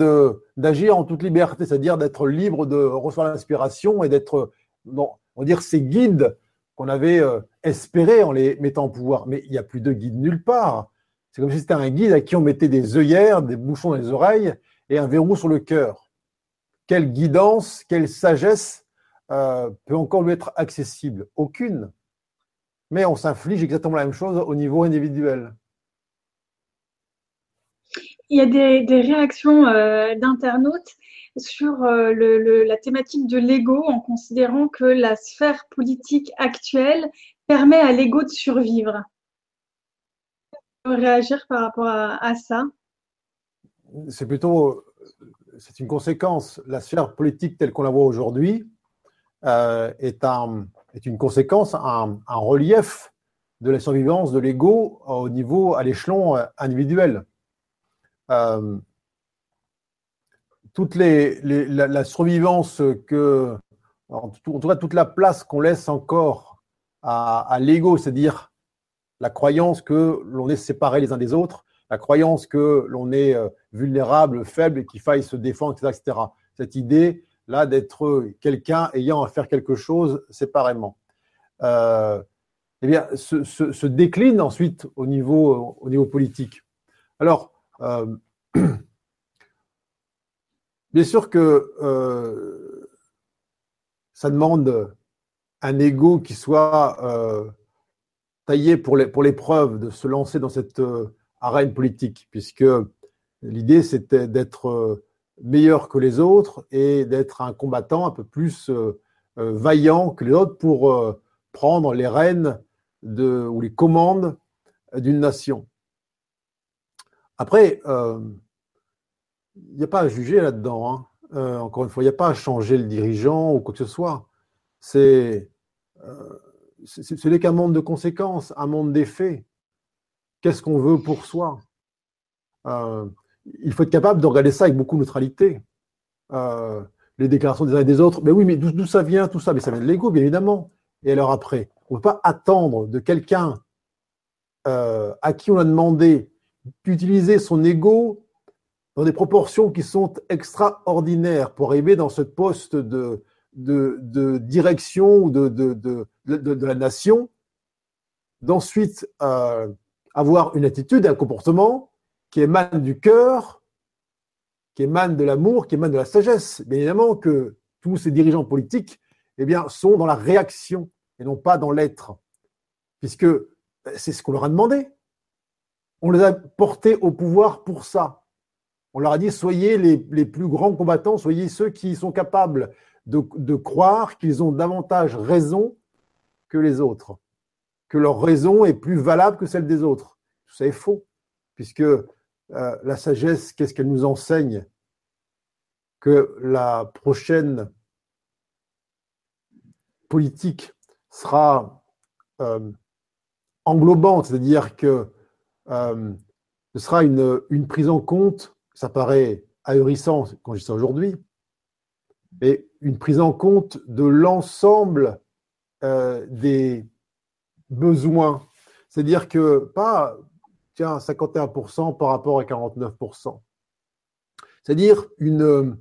d'agir en toute liberté, c'est-à-dire d'être libre de recevoir l'inspiration et d'être, on va dire, ces guides qu'on avait euh, espérés en les mettant en pouvoir. Mais il n'y a plus de guide nulle part. C'est comme si c'était un guide à qui on mettait des œillères, des bouchons dans les oreilles et un verrou sur le cœur. Quelle guidance, quelle sagesse euh, peut encore lui être accessible? Aucune. Mais on s'inflige exactement la même chose au niveau individuel il y a des, réactions euh, d'internautes sur euh, la thématique de l'ego en considérant que la sphère politique actuelle permet à l'ego de survivre. Réagir par rapport à, ça? C'est plutôt c'est une conséquence. La sphère politique telle qu'on la voit aujourd'hui euh, est, est une conséquence, un, un relief de la survivance de l'ego au niveau, à l'échelon individuel. Euh, toute la, survivance que, en tout, cas, toute la place qu'on laisse encore à, l'ego, c'est-à-dire la croyance que l'on est séparés les uns des autres, la croyance que l'on est euh, vulnérable, faible qu'il faille se défendre, etc., Cette idée là d'être quelqu'un ayant à faire quelque chose séparément. Euh, eh bien, se, décline ensuite au niveau, au niveau politique. Alors, euh, bien sûr que euh, ça demande un ego qui soit euh, taillé pour l'épreuve de se lancer dans cette arène politique, puisque l'idée c'était d'être meilleur que les autres et d'être un combattant un peu plus vaillant que les autres pour prendre les rênes de, ou les commandes d'une nation. Après, euh, il n'y a pas à juger là-dedans. Hein. Euh, encore une fois, il n'y a pas à changer le dirigeant ou quoi que ce soit. C'est euh, ce n'est qu'un monde de conséquences, un monde d'effets. Qu'est-ce qu'on veut pour soi? Il faut être capable de regarder ça avec beaucoup de neutralité. les déclarations des uns et des autres, mais oui, mais d'où ça vient tout ça? Mais ça vient de l'ego, bien évidemment. Et alors après, on ne peut pas attendre de quelqu'un à qui on a demandé d'utiliser son ego dans des proportions qui sont extraordinaires pour arriver dans ce poste de, direction de, la nation, d'ensuite euh, avoir une attitude, un comportement qui émane du cœur, qui émane de l'amour, qui émane de la sagesse. Bien évidemment que tous ces dirigeants politiques eh sont dans la réaction et non pas dans l'être, puisque c'est ce qu'on leur a demandé. On les a portés au pouvoir pour ça. On leur a dit soyez les, plus grands combattants, soyez ceux qui sont capables de, croire qu'ils ont davantage raison que les autres, que leur raison est plus valable que celle des autres. Tout ça est faux, puisque euh, la sagesse, qu'est-ce qu'elle nous enseigne? Que la prochaine politique sera euh, englobante, c'est-à-dire que euh, ce sera une, prise en compte, ça paraît ahurissant quand je dis ça aujourd'hui, mais une prise en compte de l'ensemble euh, des besoins. C'est-à-dire que pas, tiens, 51% par rapport à 49%. C'est-à-dire une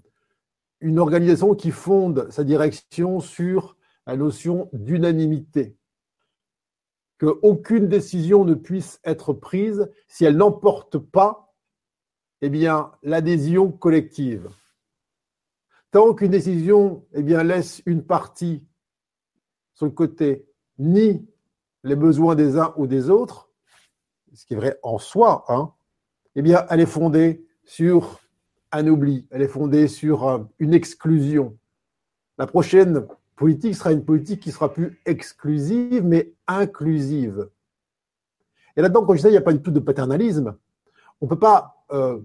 organisation qui fonde sa direction sur la notion d'unanimité. Qu'aucune décision ne puisse être prise si elle n'emporte pas eh bien, l'adhésion collective. Tant qu'une décision eh bien, laisse une partie sur le côté, ni les besoins des uns ou des autres, ce qui est vrai en soi, hein, eh bien, elle est fondée sur un oubli, elle est fondée sur euh, une exclusion. La prochaine politique sera une politique qui sera plus exclusive, mais inclusive. Et là-dedans, quand je dis il n'y a pas du tout de paternalisme. On ne peut pas euh,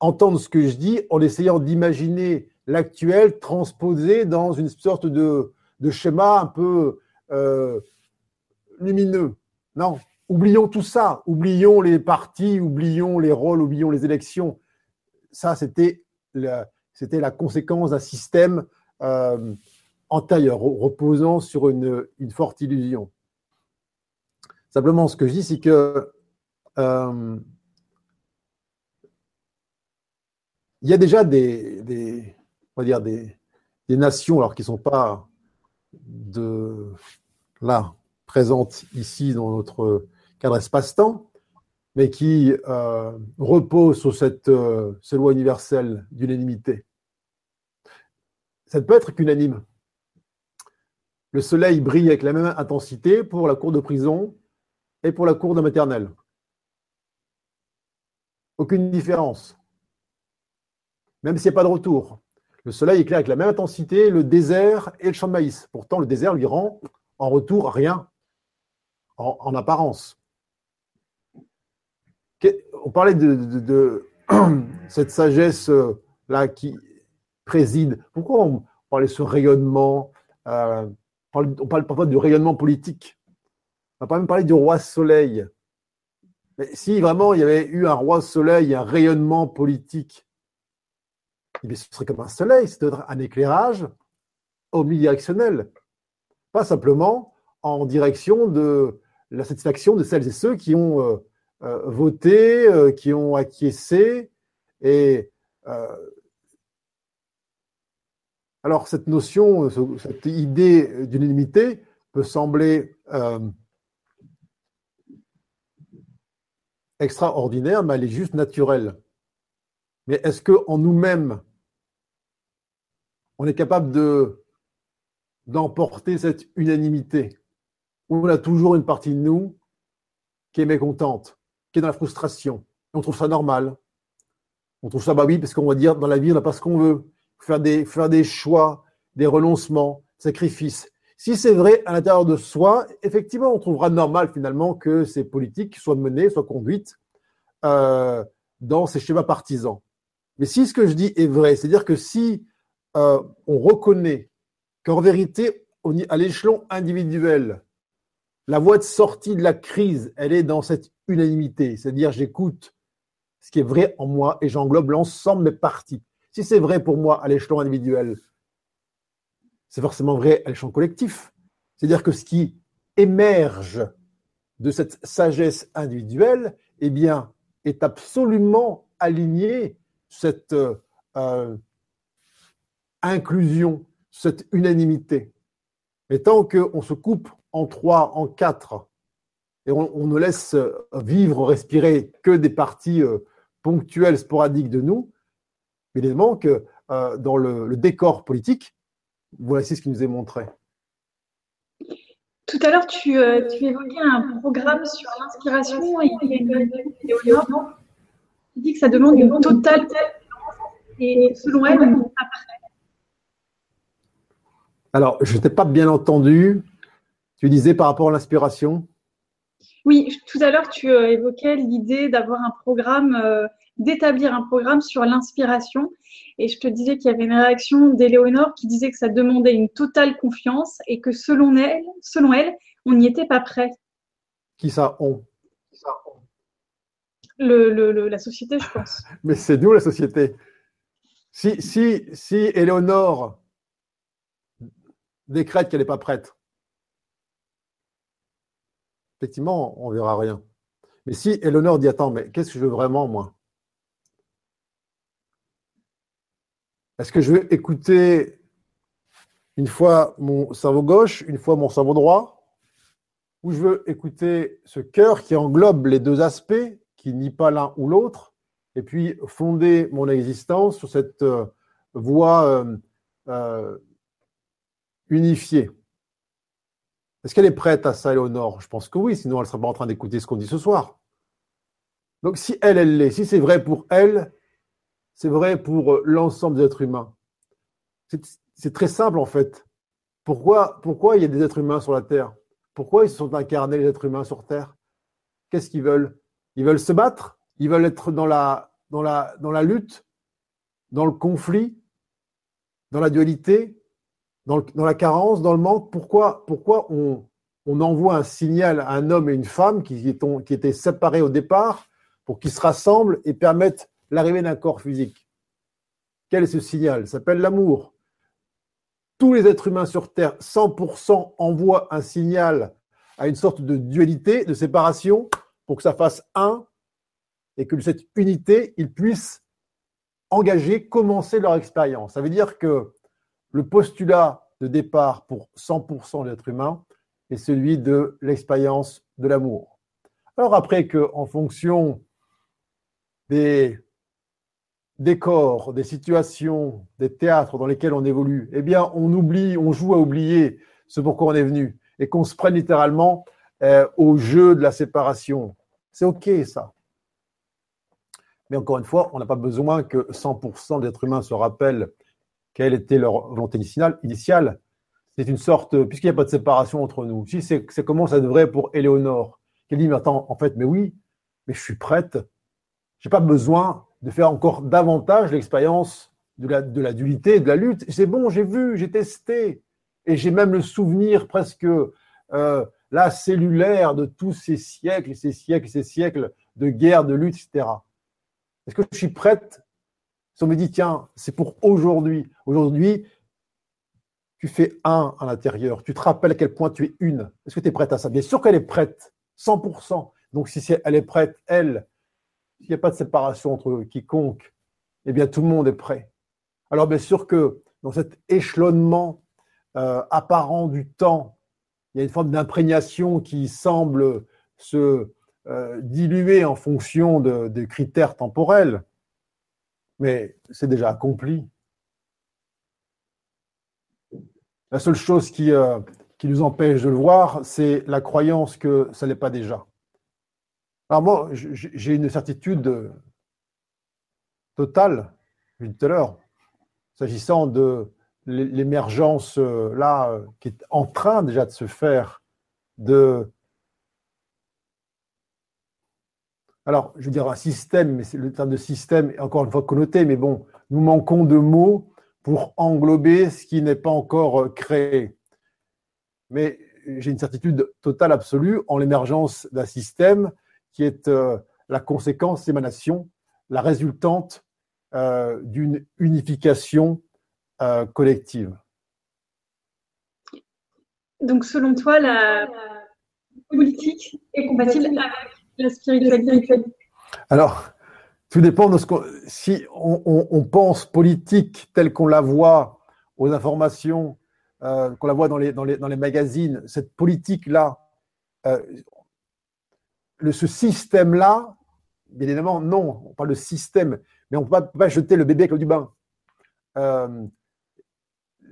entendre ce que je dis en essayant d'imaginer l'actuel transposé dans une sorte de, schéma un peu euh, lumineux. Non, oublions tout ça. Oublions les partis, oublions les rôles, oublions les élections. Ça, c'était la, la conséquence d'un système euh, antérieur, reposant sur une, forte illusion. Simplement, ce que je dis, c'est que euh, il y a déjà des, on va dire des, nations, alors qui ne sont pas là présentes ici dans notre cadre espace-temps, mais qui euh, reposent sur cette, euh, cette loi universelle d'unanimité. Ça ne peut être qu'unanime. Le soleil brille avec la même intensité pour la cour de prison et pour la cour de maternelle. Aucune différence. Même s'il n'y a pas de retour. Le soleil éclaire avec la même intensité le désert et le champ de maïs. Pourtant, le désert lui rend en retour rien, en, apparence. On parlait de, cette sagesse-là qui préside. Pourquoi on parlait de ce rayonnement euh, on parle parfois du rayonnement politique. On va pas même parler du roi soleil. Si vraiment il y avait eu un roi soleil, un rayonnement politique, eh ce serait comme un soleil, c'est un éclairage omnidirectionnel. Pas simplement en direction de la satisfaction de celles et ceux qui ont euh, euh, voté, euh, qui ont acquiescé et alors cette notion, cette idée d'unanimité peut sembler euh, extraordinaire, mais elle est juste naturelle. Mais est-ce qu'en nous-mêmes, on est capable de d'emporter cette unanimité? On a toujours une partie de nous qui est mécontente, qui est dans la frustration. on trouve ça normal. On trouve ça, bah oui, parce qu'on va dire dans la vie, on n'a pas ce qu'on veut faire des, faire des choix, des renoncements, sacrifices. Si c'est vrai à l'intérieur de soi, effectivement, on trouvera normal finalement que ces politiques soient menées, soient conduites euh, dans ces schémas partisans. Mais si ce que je dis est vrai, c'est-à-dire que si euh, on reconnaît qu'en vérité, à l'échelon individuel, la voie de sortie de la crise, elle est dans cette unanimité, c'est-à-dire j'écoute ce qui est vrai en moi et j'englobe l'ensemble des parties. Si c'est vrai pour moi à l'échelon individuel, c'est forcément vrai à l'échelon collectif. C'est-à-dire que ce qui émerge de cette sagesse individuelle, eh bien, est absolument aligné cette euh, inclusion, cette unanimité. Et tant qu'on se coupe en trois, en quatre, et on, ne laisse vivre, respirer que des parties euh, ponctuelles, sporadiques de nous, évidemment que euh, dans le, décor politique, voici ce qui nous est montré. Tout à l'heure, tu, euh, tu, évoquais un programme sur l'inspiration et tu dis que ça demande une totale et selon elle, après. Alors, je n'ai pas bien entendu. Tu disais par rapport à l'inspiration? Oui, tout à l'heure, tu euh, évoquais l'idée d'avoir un programme d'établir un programme sur l'inspiration. Et je te disais qu'il y avait une réaction d'Éléonore qui disait que ça demandait une totale confiance et que selon elle, selon elle on n'y était pas prêt. Qui ça, on? Le, La société, je pense. Mais c'est nous, la société. Si, si, si Éléonore décrète qu'elle n'est pas prête, effectivement, on verra rien. Mais si Éléonore dit Attends, mais qu'est-ce que je veux vraiment, moi? Est-ce que je vais écouter une fois mon cerveau gauche, une fois mon cerveau droit? Où je veux écouter ce cœur qui englobe les deux aspects, qui nie pas l'un ou l'autre, et puis fonder mon existence sur cette euh, voie euh, euh, unifiée. Est-ce qu'elle est prête à ça, Éléonore Je pense que oui, sinon elle ne serait pas en train d'écouter ce qu'on dit ce soir. Donc si elle, elle l'est, si c'est vrai pour elle, c'est vrai pour l'ensemble des êtres humains. C'est très simple en fait. Pourquoi, pourquoi il y a des êtres humains sur la Terre? Pourquoi ils se sont incarnés, les êtres humains sur Terre? Qu'est-ce qu'ils veulent? Ils veulent se battre? Ils veulent être dans la, lutte? Dans le conflit? Dans la dualité? Dans, la carence? Dans le manque? Pourquoi, pourquoi on, on envoie un signal à un homme et une femme qui, qui étaient séparés au départ pour qu'ils se rassemblent et permettent l'arrivée d'un corps physique Quel est ce signal? S'appelle l'amour tous les êtres humains sur Terre, 100% envoient un signal à une sorte de dualité, de séparation, pour que ça fasse un, et que cette unité, ils puissent engager, commencer leur expérience. Ça veut dire que le postulat de départ pour 100% des êtres humains est celui de l'expérience de l'amour. Alors après que, en fonction des des corps, des situations, des théâtres dans lesquels on évolue, eh bien, on oublie, on joue à oublier ce pourquoi on est venu et qu'on se prenne littéralement euh, au jeu de la séparation. C'est OK, ça. Mais encore une fois, on n'a pas besoin que 100% d'êtres humains se rappellent quelle était leur volonté initiale. C'est une sorte, puisqu'il n'y a pas de séparation entre nous. Si c'est comment ça devrait pour Éléonore, qui dit, mais attends, en fait, mais oui, mais je suis prête. Je n'ai pas besoin de faire encore davantage l'expérience de la, de dualité, de la lutte. C'est bon, j'ai vu, j'ai testé, et j'ai même le souvenir presque euh, là cellulaire de tous ces siècles et ces siècles et ces siècles de guerre, de lutte, etc. Est-ce que je suis prête? Si on me dit, tiens, c'est pour aujourd'hui. Aujourd'hui, tu fais un à l'intérieur. Tu te rappelles à quel point tu es une. Est-ce que tu es prête à ça? Bien sûr qu'elle est prête, 100%. Donc si elle est prête, elle, s'il n'y a pas de séparation entre quiconque, eh bien tout le monde est prêt. Alors bien sûr que dans cet échelonnement euh, apparent du temps, il y a une forme d'imprégnation qui semble se euh, diluer en fonction de, des critères temporels, mais c'est déjà accompli. La seule chose qui, euh, qui nous empêche de le voir, c'est la croyance que ça n'est pas déjà. Alors moi, j'ai une certitude totale, vu tout à l'heure, s'agissant de l'émergence euh, là euh, qui est en train déjà de se faire de alors je veux dire un système mais le terme de système est encore une fois connoté mais bon nous manquons de mots pour englober ce qui n'est pas encore euh, créé. Mais j'ai une certitude totale absolue en l'émergence d'un système qui est euh, la conséquence, l'émanation, la résultante euh, d'une unification euh, collective. Donc, selon toi, la politique est compatible avec la spiritualité? Alors, tout dépend de ce qu'on. Si on, pense politique telle qu'on la voit aux informations, qu'on la voit dans les, dans les, dans les magazines, cette politique-là, ce système-là, bien évidemment, non, on parle de système, mais on ne peut pas, jeter le bébé avec l'eau du bain. Euh,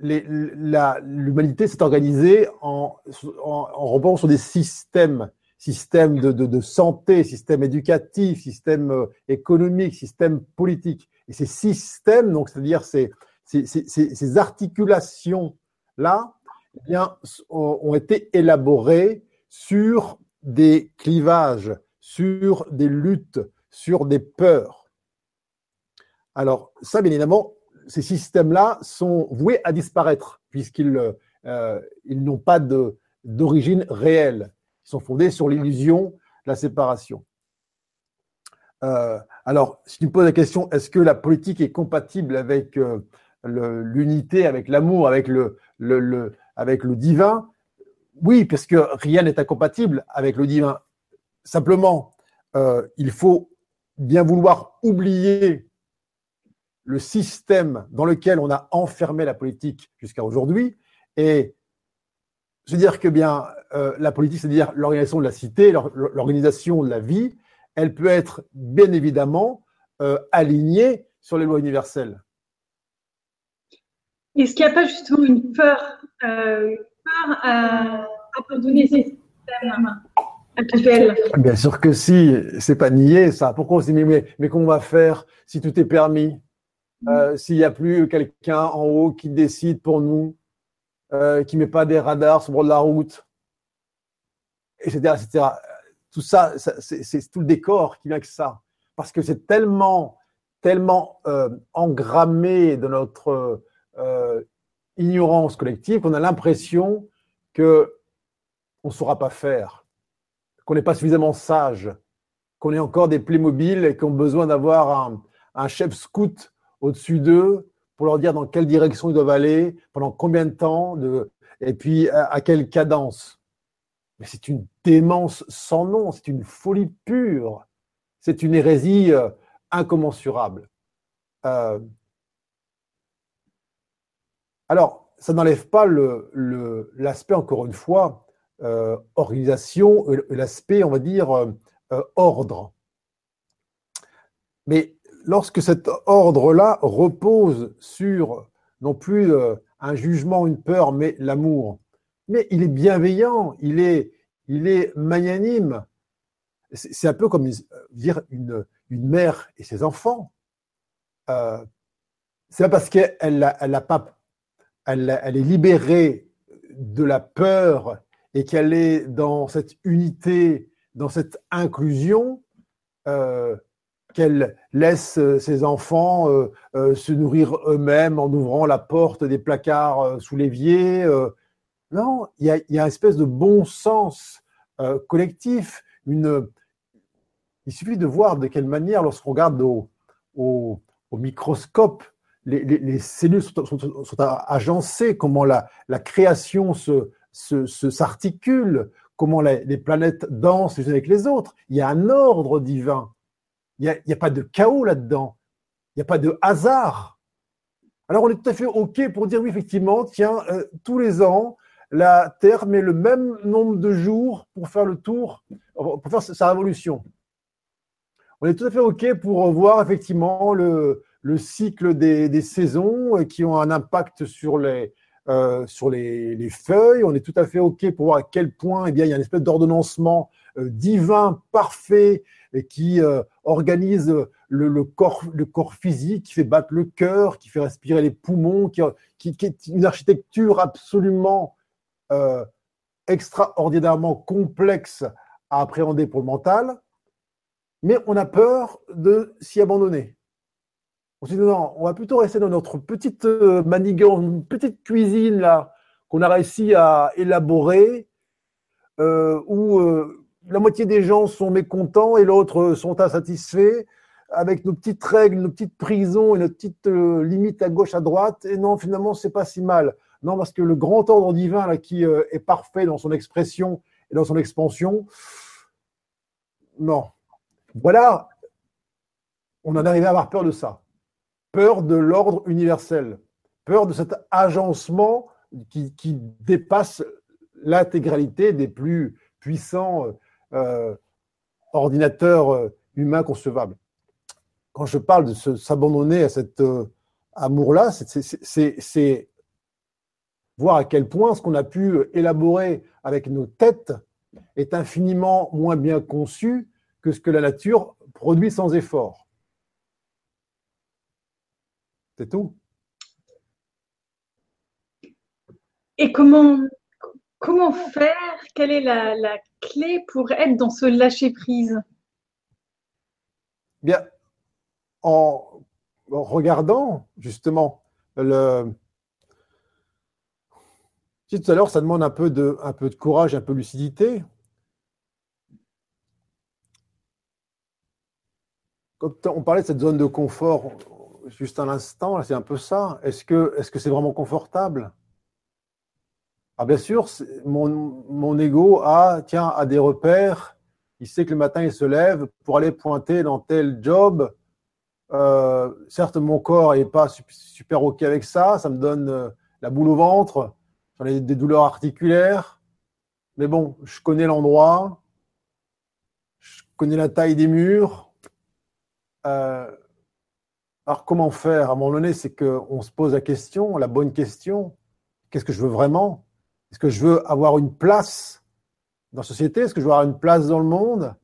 L'humanité s'est organisée en, en, sur des systèmes, systèmes de, santé, système éducatif, système euh, économique, système politique. Et ces systèmes, donc c'est-à-dire ces, articulations-là, eh bien, ont été élaborées sur des clivages, sur des luttes, sur des peurs. Alors ça, bien évidemment, ces systèmes-là sont voués à disparaître puisqu'ils euh, n'ont pas d'origine réelle. Ils sont fondés sur l'illusion la séparation. Euh, alors, si tu me poses la question, est-ce que la politique est compatible avec euh, l'unité, avec l'amour, avec le divin? Oui, parce que rien n'est incompatible avec le divin. Simplement, euh, il faut bien vouloir oublier le système dans lequel on a enfermé la politique jusqu'à aujourd'hui et se dire que bien euh, la politique, c'est-à-dire l'organisation de la cité, l'organisation de la vie, elle peut être bien évidemment euh, alignée sur les lois universelles. Est-ce qu'il n'y a pas justement une peur, peur à abandonner ces systèmes actuels Bien sûr que si, c'est pas nier ça. Pourquoi on se dit mais, mais, qu'on va faire si tout est permis? Mm. S'il n'y a plus quelqu'un en haut qui décide pour nous, qui ne met pas des radars sur le bord de la route, etc., Tout ça, c'est tout le décor qui vient avec ça. Parce que c'est tellement, tellement euh, engrammé de notre euh, ignorance collective qu'on a l'impression que on ne saura pas faire, qu'on n'est pas suffisamment sage, qu'on est encore des Playmobil et qu'on a besoin d'avoir un, chef scout au-dessus d'eux pour leur dire dans quelle direction ils doivent aller, pendant combien de temps, et puis à quelle cadence. Mais c'est une démence sans nom, c'est une folie pure, c'est une hérésie euh, incommensurable. Euh, alors, ça n'enlève pas l'aspect, encore une fois, euh, organisation, l'aspect, on va dire, ordre. Mais lorsque cet ordre-là repose sur non plus un jugement, une peur, mais l'amour, mais il est bienveillant, il est, magnanime. C'est un peu comme dire une, mère et ses enfants. Euh, c'est pas parce qu'elle elle, pas, elle, est libérée de la peur et qu'elle est dans cette unité, dans cette inclusion, euh, qu'elle laisse ses enfants euh, euh, se nourrir eux-mêmes en ouvrant la porte des placards sous l'évier. Non, il y a, une espèce de bon sens collectif. Il suffit de voir de quelle manière, lorsqu'on regarde au, microscope, les, cellules sont, agencées, comment la, création s'articule, comment les planètes dansent les unes avec les autres. Il y a un ordre divin. Il n'y a, pas de chaos là-dedans. Il n'y a pas de hasard. Alors on est tout à fait OK pour dire oui, effectivement, tiens, euh, tous les ans, la Terre met le même nombre de jours pour faire le tour, pour faire sa révolution. On est tout à fait OK pour voir effectivement le, cycle des, saisons qui ont un impact sur les, euh, sur les, feuilles. On est tout à fait OK pour voir à quel point eh bien, il y a une espèce d'ordonnancement euh, divin, parfait, qui euh, organise le, corps, le corps physique, qui fait battre le cœur, qui fait respirer les poumons, qui, qui, est une architecture absolument euh, extraordinairement complexe à appréhender pour le mental, mais on a peur de s'y abandonner. On se dit non, on va plutôt rester dans notre petite euh, manigance, petite cuisine là qu'on a réussi à élaborer, euh, où la moitié des gens sont mécontents et l'autre sont insatisfaits, avec nos petites règles, nos petites prisons et nos petites limites à gauche, à droite. Et non, finalement, c'est pas si mal. Non, parce que le grand ordre divin là, qui euh, est parfait dans son expression et dans son expansion, non. Voilà, on en arrivé à avoir peur de ça. Peur de l'ordre universel. Peur de cet agencement qui, dépasse l'intégralité des plus puissants euh, ordinateurs euh, humains concevables. Quand je parle de s'abandonner à cet amour-là, c'est voir à quel point ce qu'on a pu élaborer avec nos têtes est infiniment moins bien conçu que ce que la nature produit sans effort. C'est tout. Et comment, comment faire? Quelle est la, la clé pour être dans ce lâcher-prise? Bien, en regardant justement le, si tout à l'heure, ça demande un peu, de, un peu de courage, un peu de lucidité. Quand on parlait de cette zone de confort, juste un instant, c'est un peu ça. Est-ce que c'est -ce vraiment confortable? Ah, Bien sûr, mon, mon ego a, tiens, des repères. Il sait que le matin, il se lève pour aller pointer dans tel job. Euh, certes, mon corps n'est pas super OK avec ça. Ça me donne euh, la boule au ventre j'en ai des douleurs articulaires, mais bon, je connais l'endroit, je connais la taille des murs. Euh, alors comment faire? À un moment donné, c'est qu'on se pose la question, la bonne question, qu'est-ce que je veux vraiment? Est-ce que je veux avoir une place dans la société? Est-ce que je veux avoir une place dans le monde?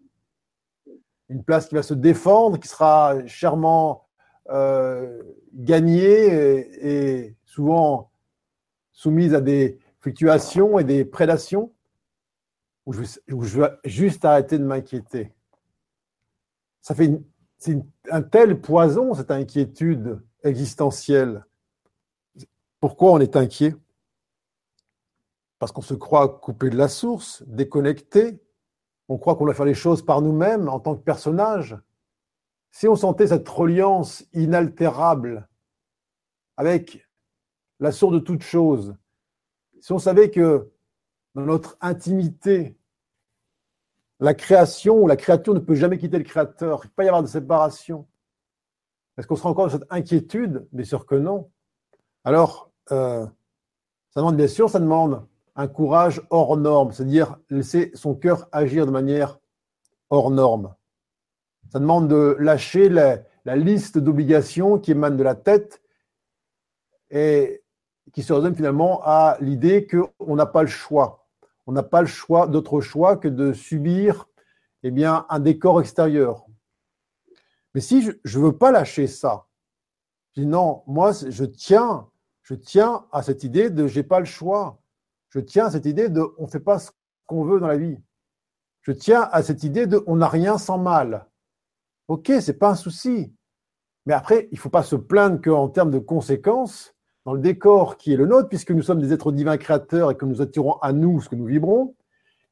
Une place qui va se défendre, qui sera chèrement euh, gagnée et, souvent soumise à des fluctuations et des prédations? Ou je, veux juste arrêter de m'inquiéter? Ça fait c'est un tel poison, cette inquiétude existentielle. Pourquoi on est inquiet? Parce qu'on se croit coupé de la source, déconnecté. On croit qu'on doit faire les choses par nous-mêmes en tant que personnage. Si on sentait cette reliance inaltérable avec la source de toute chose, si on savait que dans notre intimité, la création ou la créature ne peut jamais quitter le créateur. Il ne peut pas y avoir de séparation. Est-ce qu'on se rend compte de cette inquiétude? Bien sûr que non. Alors, euh, ça demande bien sûr, ça demande un courage hors norme, c'est-à-dire laisser son cœur agir de manière hors norme. Ça demande de lâcher la, liste d'obligations qui émanent de la tête et qui se résume finalement à l'idée qu'on n'a pas le choix on n'a pas le choix, d'autre choix que de subir eh bien, un décor extérieur. Mais si je ne veux pas lâcher ça, je dis non, moi je tiens, à cette idée de j'ai pas le choix. Je tiens à cette idée de on ne fait pas ce qu'on veut dans la vie. Je tiens à cette idée de on n'a rien sans mal. Ok, c'est pas un souci. Mais après, il ne faut pas se plaindre qu'en termes de conséquences, dans le décor qui est le nôtre, puisque nous sommes des êtres divins créateurs et que nous attirons à nous ce que nous vibrons,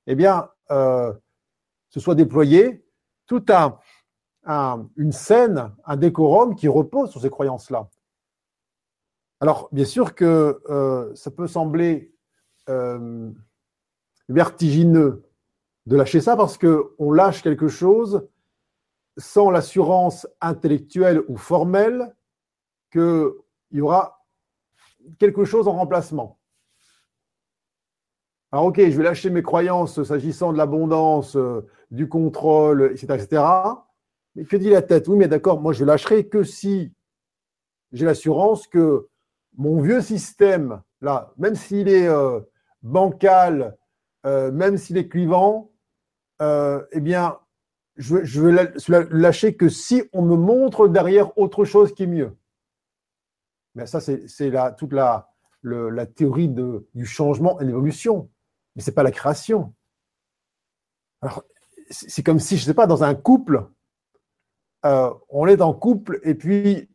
eh bien, euh, ce soit déployé tout un, une scène, un décorum qui repose sur ces croyances-là. Alors, bien sûr que euh, ça peut sembler euh, vertigineux de lâcher ça parce qu'on lâche quelque chose sans l'assurance intellectuelle ou formelle qu'il y aura quelque chose en remplacement. Alors ok, je vais lâcher mes croyances s'agissant de l'abondance, euh, du contrôle, etc., etc. Mais que dit la tête? Oui, mais d'accord, moi je lâcherai que si j'ai l'assurance que mon vieux système, là, même s'il est euh, bancal, euh, même s'il est clivant, eh bien, je, je vais lâcher que si on me montre derrière autre chose qui est mieux. Mais ça, c'est toute la, la théorie de, du changement et l'évolution. Mais ce n'est pas la création. Alors, c'est comme si, je ne sais pas, dans un couple, euh, on est en couple et puis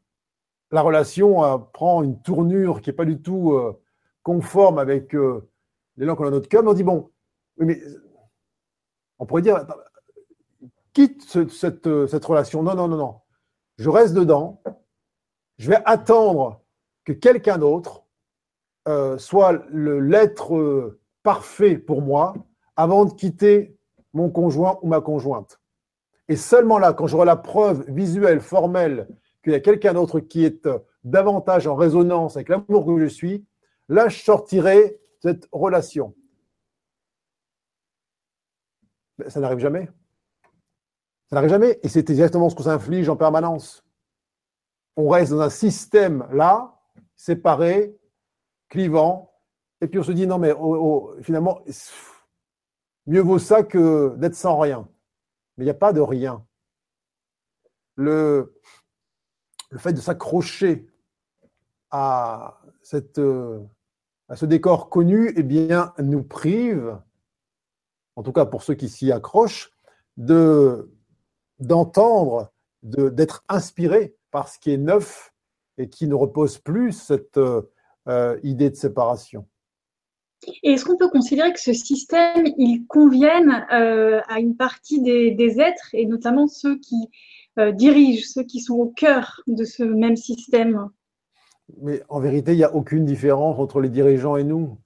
la relation euh, prend une tournure qui n'est pas du tout euh, conforme avec l'élan qu'on a dans notre cœur. on dit, bon, mais on pourrait dire, quitte cette, cette relation. Non, non, non, non. Je reste dedans. Je vais attendre que quelqu'un d'autre euh, soit l'être euh, parfait pour moi avant de quitter mon conjoint ou ma conjointe. Et seulement là, quand j'aurai la preuve visuelle, formelle, qu'il y a quelqu'un d'autre qui est euh, davantage en résonance avec l'amour que je suis, là, je sortirai cette relation. ça n'arrive jamais. Ça n'arrive jamais. Et c'est exactement ce qu'on s'inflige en permanence. On reste dans un système là séparé, clivant, et puis on se dit non mais oh, oh, finalement, mieux vaut ça que d'être sans rien. Mais il n'y a pas de rien. Le, fait de s'accrocher à, cette, à ce décor connu, eh bien, nous prive, en tout cas pour ceux qui s'y accrochent, de, d'entendre, d'être inspiré par ce qui est neuf et qui ne repose plus cette euh, euh, idée de séparation. Et est-ce qu'on peut considérer que ce système, il convienne euh, à une partie des, êtres, et notamment ceux qui dirigent, ceux qui sont au cœur de ce même système? Mais en vérité, il n'y a aucune différence entre les dirigeants et nous,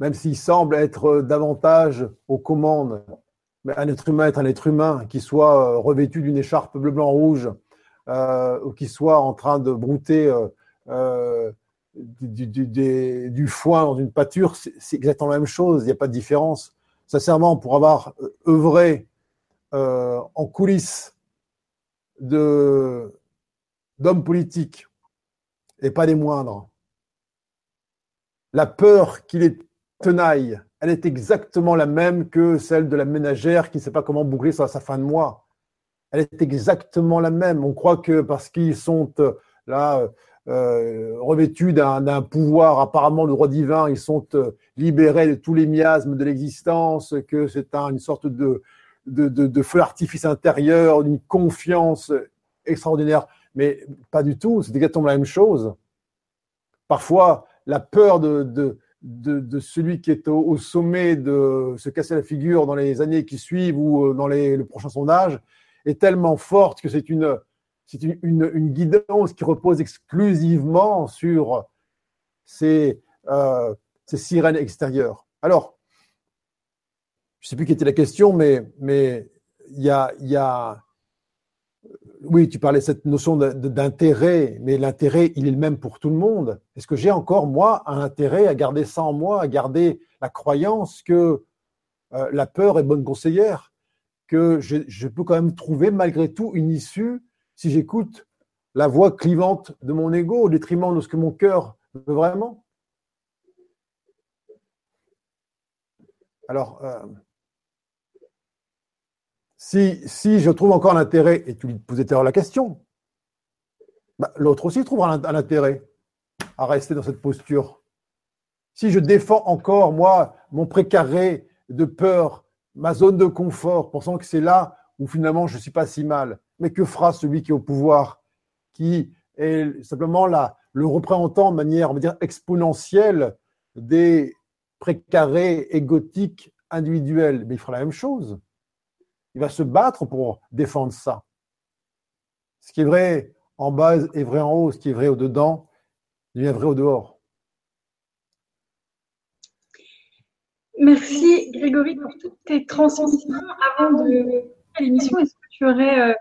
même s'ils semblent être davantage aux commandes. Mais un être humain est un être humain, qui soit revêtu d'une écharpe bleu, blanc, rouge, euh, ou qui soit en train de brouter euh, euh, du, foin dans une pâture, c'est exactement la même chose, il n'y a pas de différence. sincèrement, pour avoir œuvré en coulisses d'hommes politiques, et pas des moindres, la peur qu'il est tenaille, elle est exactement la même que celle de la ménagère qui ne sait pas comment boucler sa, sa fin de mois. Elle est exactement la même. On croit que parce qu'ils sont euh, là euh, revêtus d'un pouvoir apparemment de droit divin, ils sont euh, libérés de tous les miasmes de l'existence, que c'est un, une sorte de, feu artifice intérieur, d'une confiance extraordinaire. Mais pas du tout, c'est exactement la même chose. Parfois, la peur de, celui qui est au, sommet de se casser la figure dans les années qui suivent ou euh, dans les, le prochain sondage est tellement forte que c'est une, une, une, guidance qui repose exclusivement sur ces, euh, ces sirènes extérieures. Alors, je ne sais plus qui était la question, mais mais il y a, y a oui, tu parlais de cette notion d'intérêt, mais l'intérêt, il est le même pour tout le monde. Est-ce que j'ai encore, moi, un intérêt à garder ça en moi, à garder la croyance que euh, la peur est bonne conseillère, que je, peux quand même trouver malgré tout une issue si j'écoute la voix clivante de mon ego au détriment de ce que mon cœur veut vraiment Alors, euh, si, je trouve encore l'intérêt, et tu lui posais la question, bah, l'autre aussi trouvera un, intérêt à rester dans cette posture. Si je défends encore, moi, mon précaré de peur, ma zone de confort, pensant que c'est là où finalement je ne suis pas si mal, mais que fera celui qui est au pouvoir, qui est simplement là, le représentant de manière, on va dire, exponentielle des précarés égotiques individuels? Mais il fera la même chose. Il va se battre pour défendre ça. Ce qui est vrai en bas est vrai en haut, ce qui est vrai au dedans devient vrai au dehors. Merci Grégory pour toutes tes transmissions. Avant de l'émission, est-ce que tu aurais euh,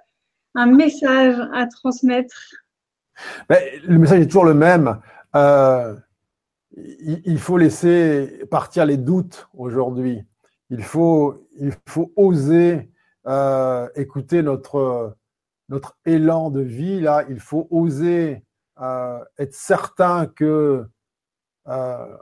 un message à transmettre? Ben, Le message est toujours le même. Euh, il faut laisser partir les doutes aujourd'hui. Il faut, il faut oser euh, écouter notre, notre élan de vie, là, il faut oser euh, être certain que euh,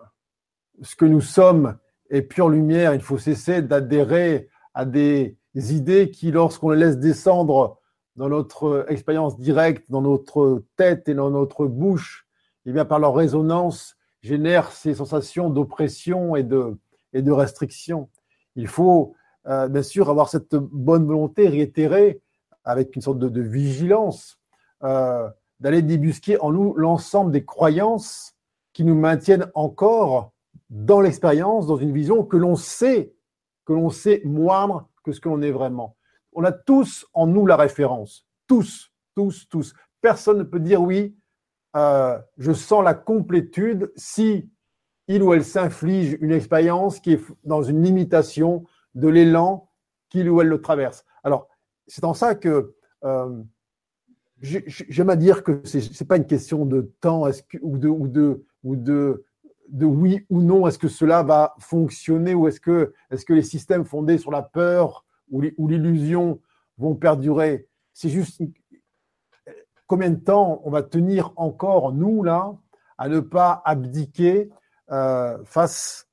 ce que nous sommes est pure lumière. Il faut cesser d'adhérer à des idées qui, lorsqu'on les laisse descendre dans notre expérience directe, dans notre tête et dans notre bouche, eh bien, par leur résonance, génèrent ces sensations d'oppression et de, et de restriction. Il faut euh, bien sûr, avoir cette bonne volonté réitérée avec une sorte de, vigilance, euh, d'aller débusquer en nous l'ensemble des croyances qui nous maintiennent encore dans l'expérience, dans une vision que l'on sait, que l'on sait moindre que ce que l'on est vraiment. On a tous en nous la référence, tous, tous, tous. Personne ne peut dire oui, euh, je sens la complétude si il ou elle s'inflige une expérience qui est dans une limitation de l'élan qu'il ou elle le traverse. Alors, c'est en ça que euh, j'aime à dire que ce n'est pas une question de temps ou, de, ou, de, ou de, de oui ou non, est-ce que cela va fonctionner ou est-ce que, les systèmes fondés sur la peur ou l'illusion vont perdurer? C'est juste combien de temps on va tenir encore, nous, là, à ne pas abdiquer euh, face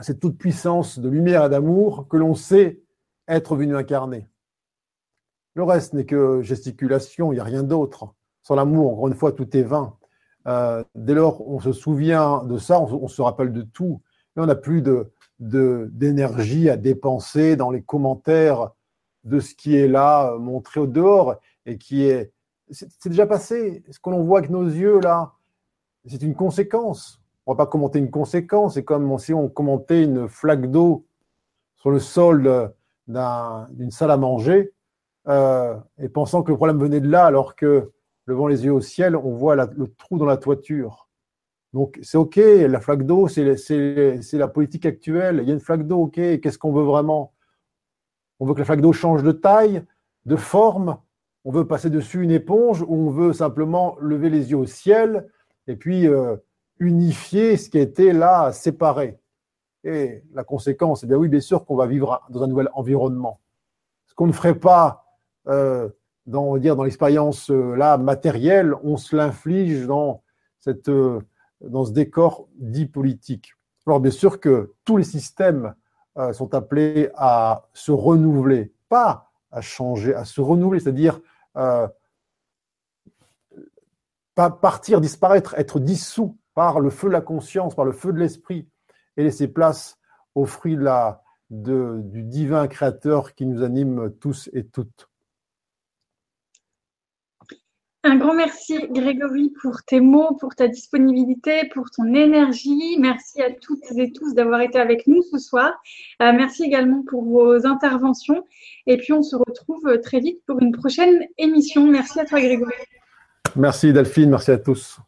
cette toute puissance de lumière et d'amour que l'on sait être venu incarner? Le reste n'est que gesticulation, il n'y a rien d'autre. Sans l'amour, encore une fois, tout est vain. Euh, dès lors, on se souvient de ça, on, se rappelle de tout, mais on n'a plus de, d'énergie à dépenser dans les commentaires de ce qui est là, euh, montré au dehors, et qui est. C'est déjà passé. Ce que l'on voit avec nos yeux, là, c'est une conséquence on va pas commenter une conséquence, c'est comme si on commentait une flaque d'eau sur le sol d'une salle à manger, euh, et pensant que le problème venait de là, alors que, levant les yeux au ciel, on voit le trou dans la toiture. Donc c'est OK, la flaque d'eau, c'est la politique actuelle. Il y a une flaque d'eau, OK, qu'est-ce qu'on veut vraiment? On veut que la flaque d'eau change de taille, de forme, on veut passer dessus une éponge, ou on veut simplement lever les yeux au ciel, et puis euh, unifier ce qui était là séparé? Et la conséquence, eh bien oui, bien sûr qu'on va vivre dans un nouvel environnement. Ce qu'on ne ferait pas euh, dans, dire, dans l'expérience euh, là matérielle, on se l'inflige dans, cette, euh, dans ce décor dit politique. Alors bien sûr que tous les systèmes euh, sont appelés à se renouveler, pas à changer, à se renouveler, c'est-à-dire partir, disparaître, être dissous par le feu de la conscience, par le feu de l'esprit, et laisser place au fruit de, du divin créateur qui nous anime tous et toutes. Un grand merci Grégory pour tes mots, pour ta disponibilité, pour ton énergie. Merci à toutes et tous d'avoir été avec nous ce soir. Euh, merci également pour vos interventions. Et puis on se retrouve très vite pour une prochaine émission. Merci à toi Grégory. Merci Delphine, merci à tous.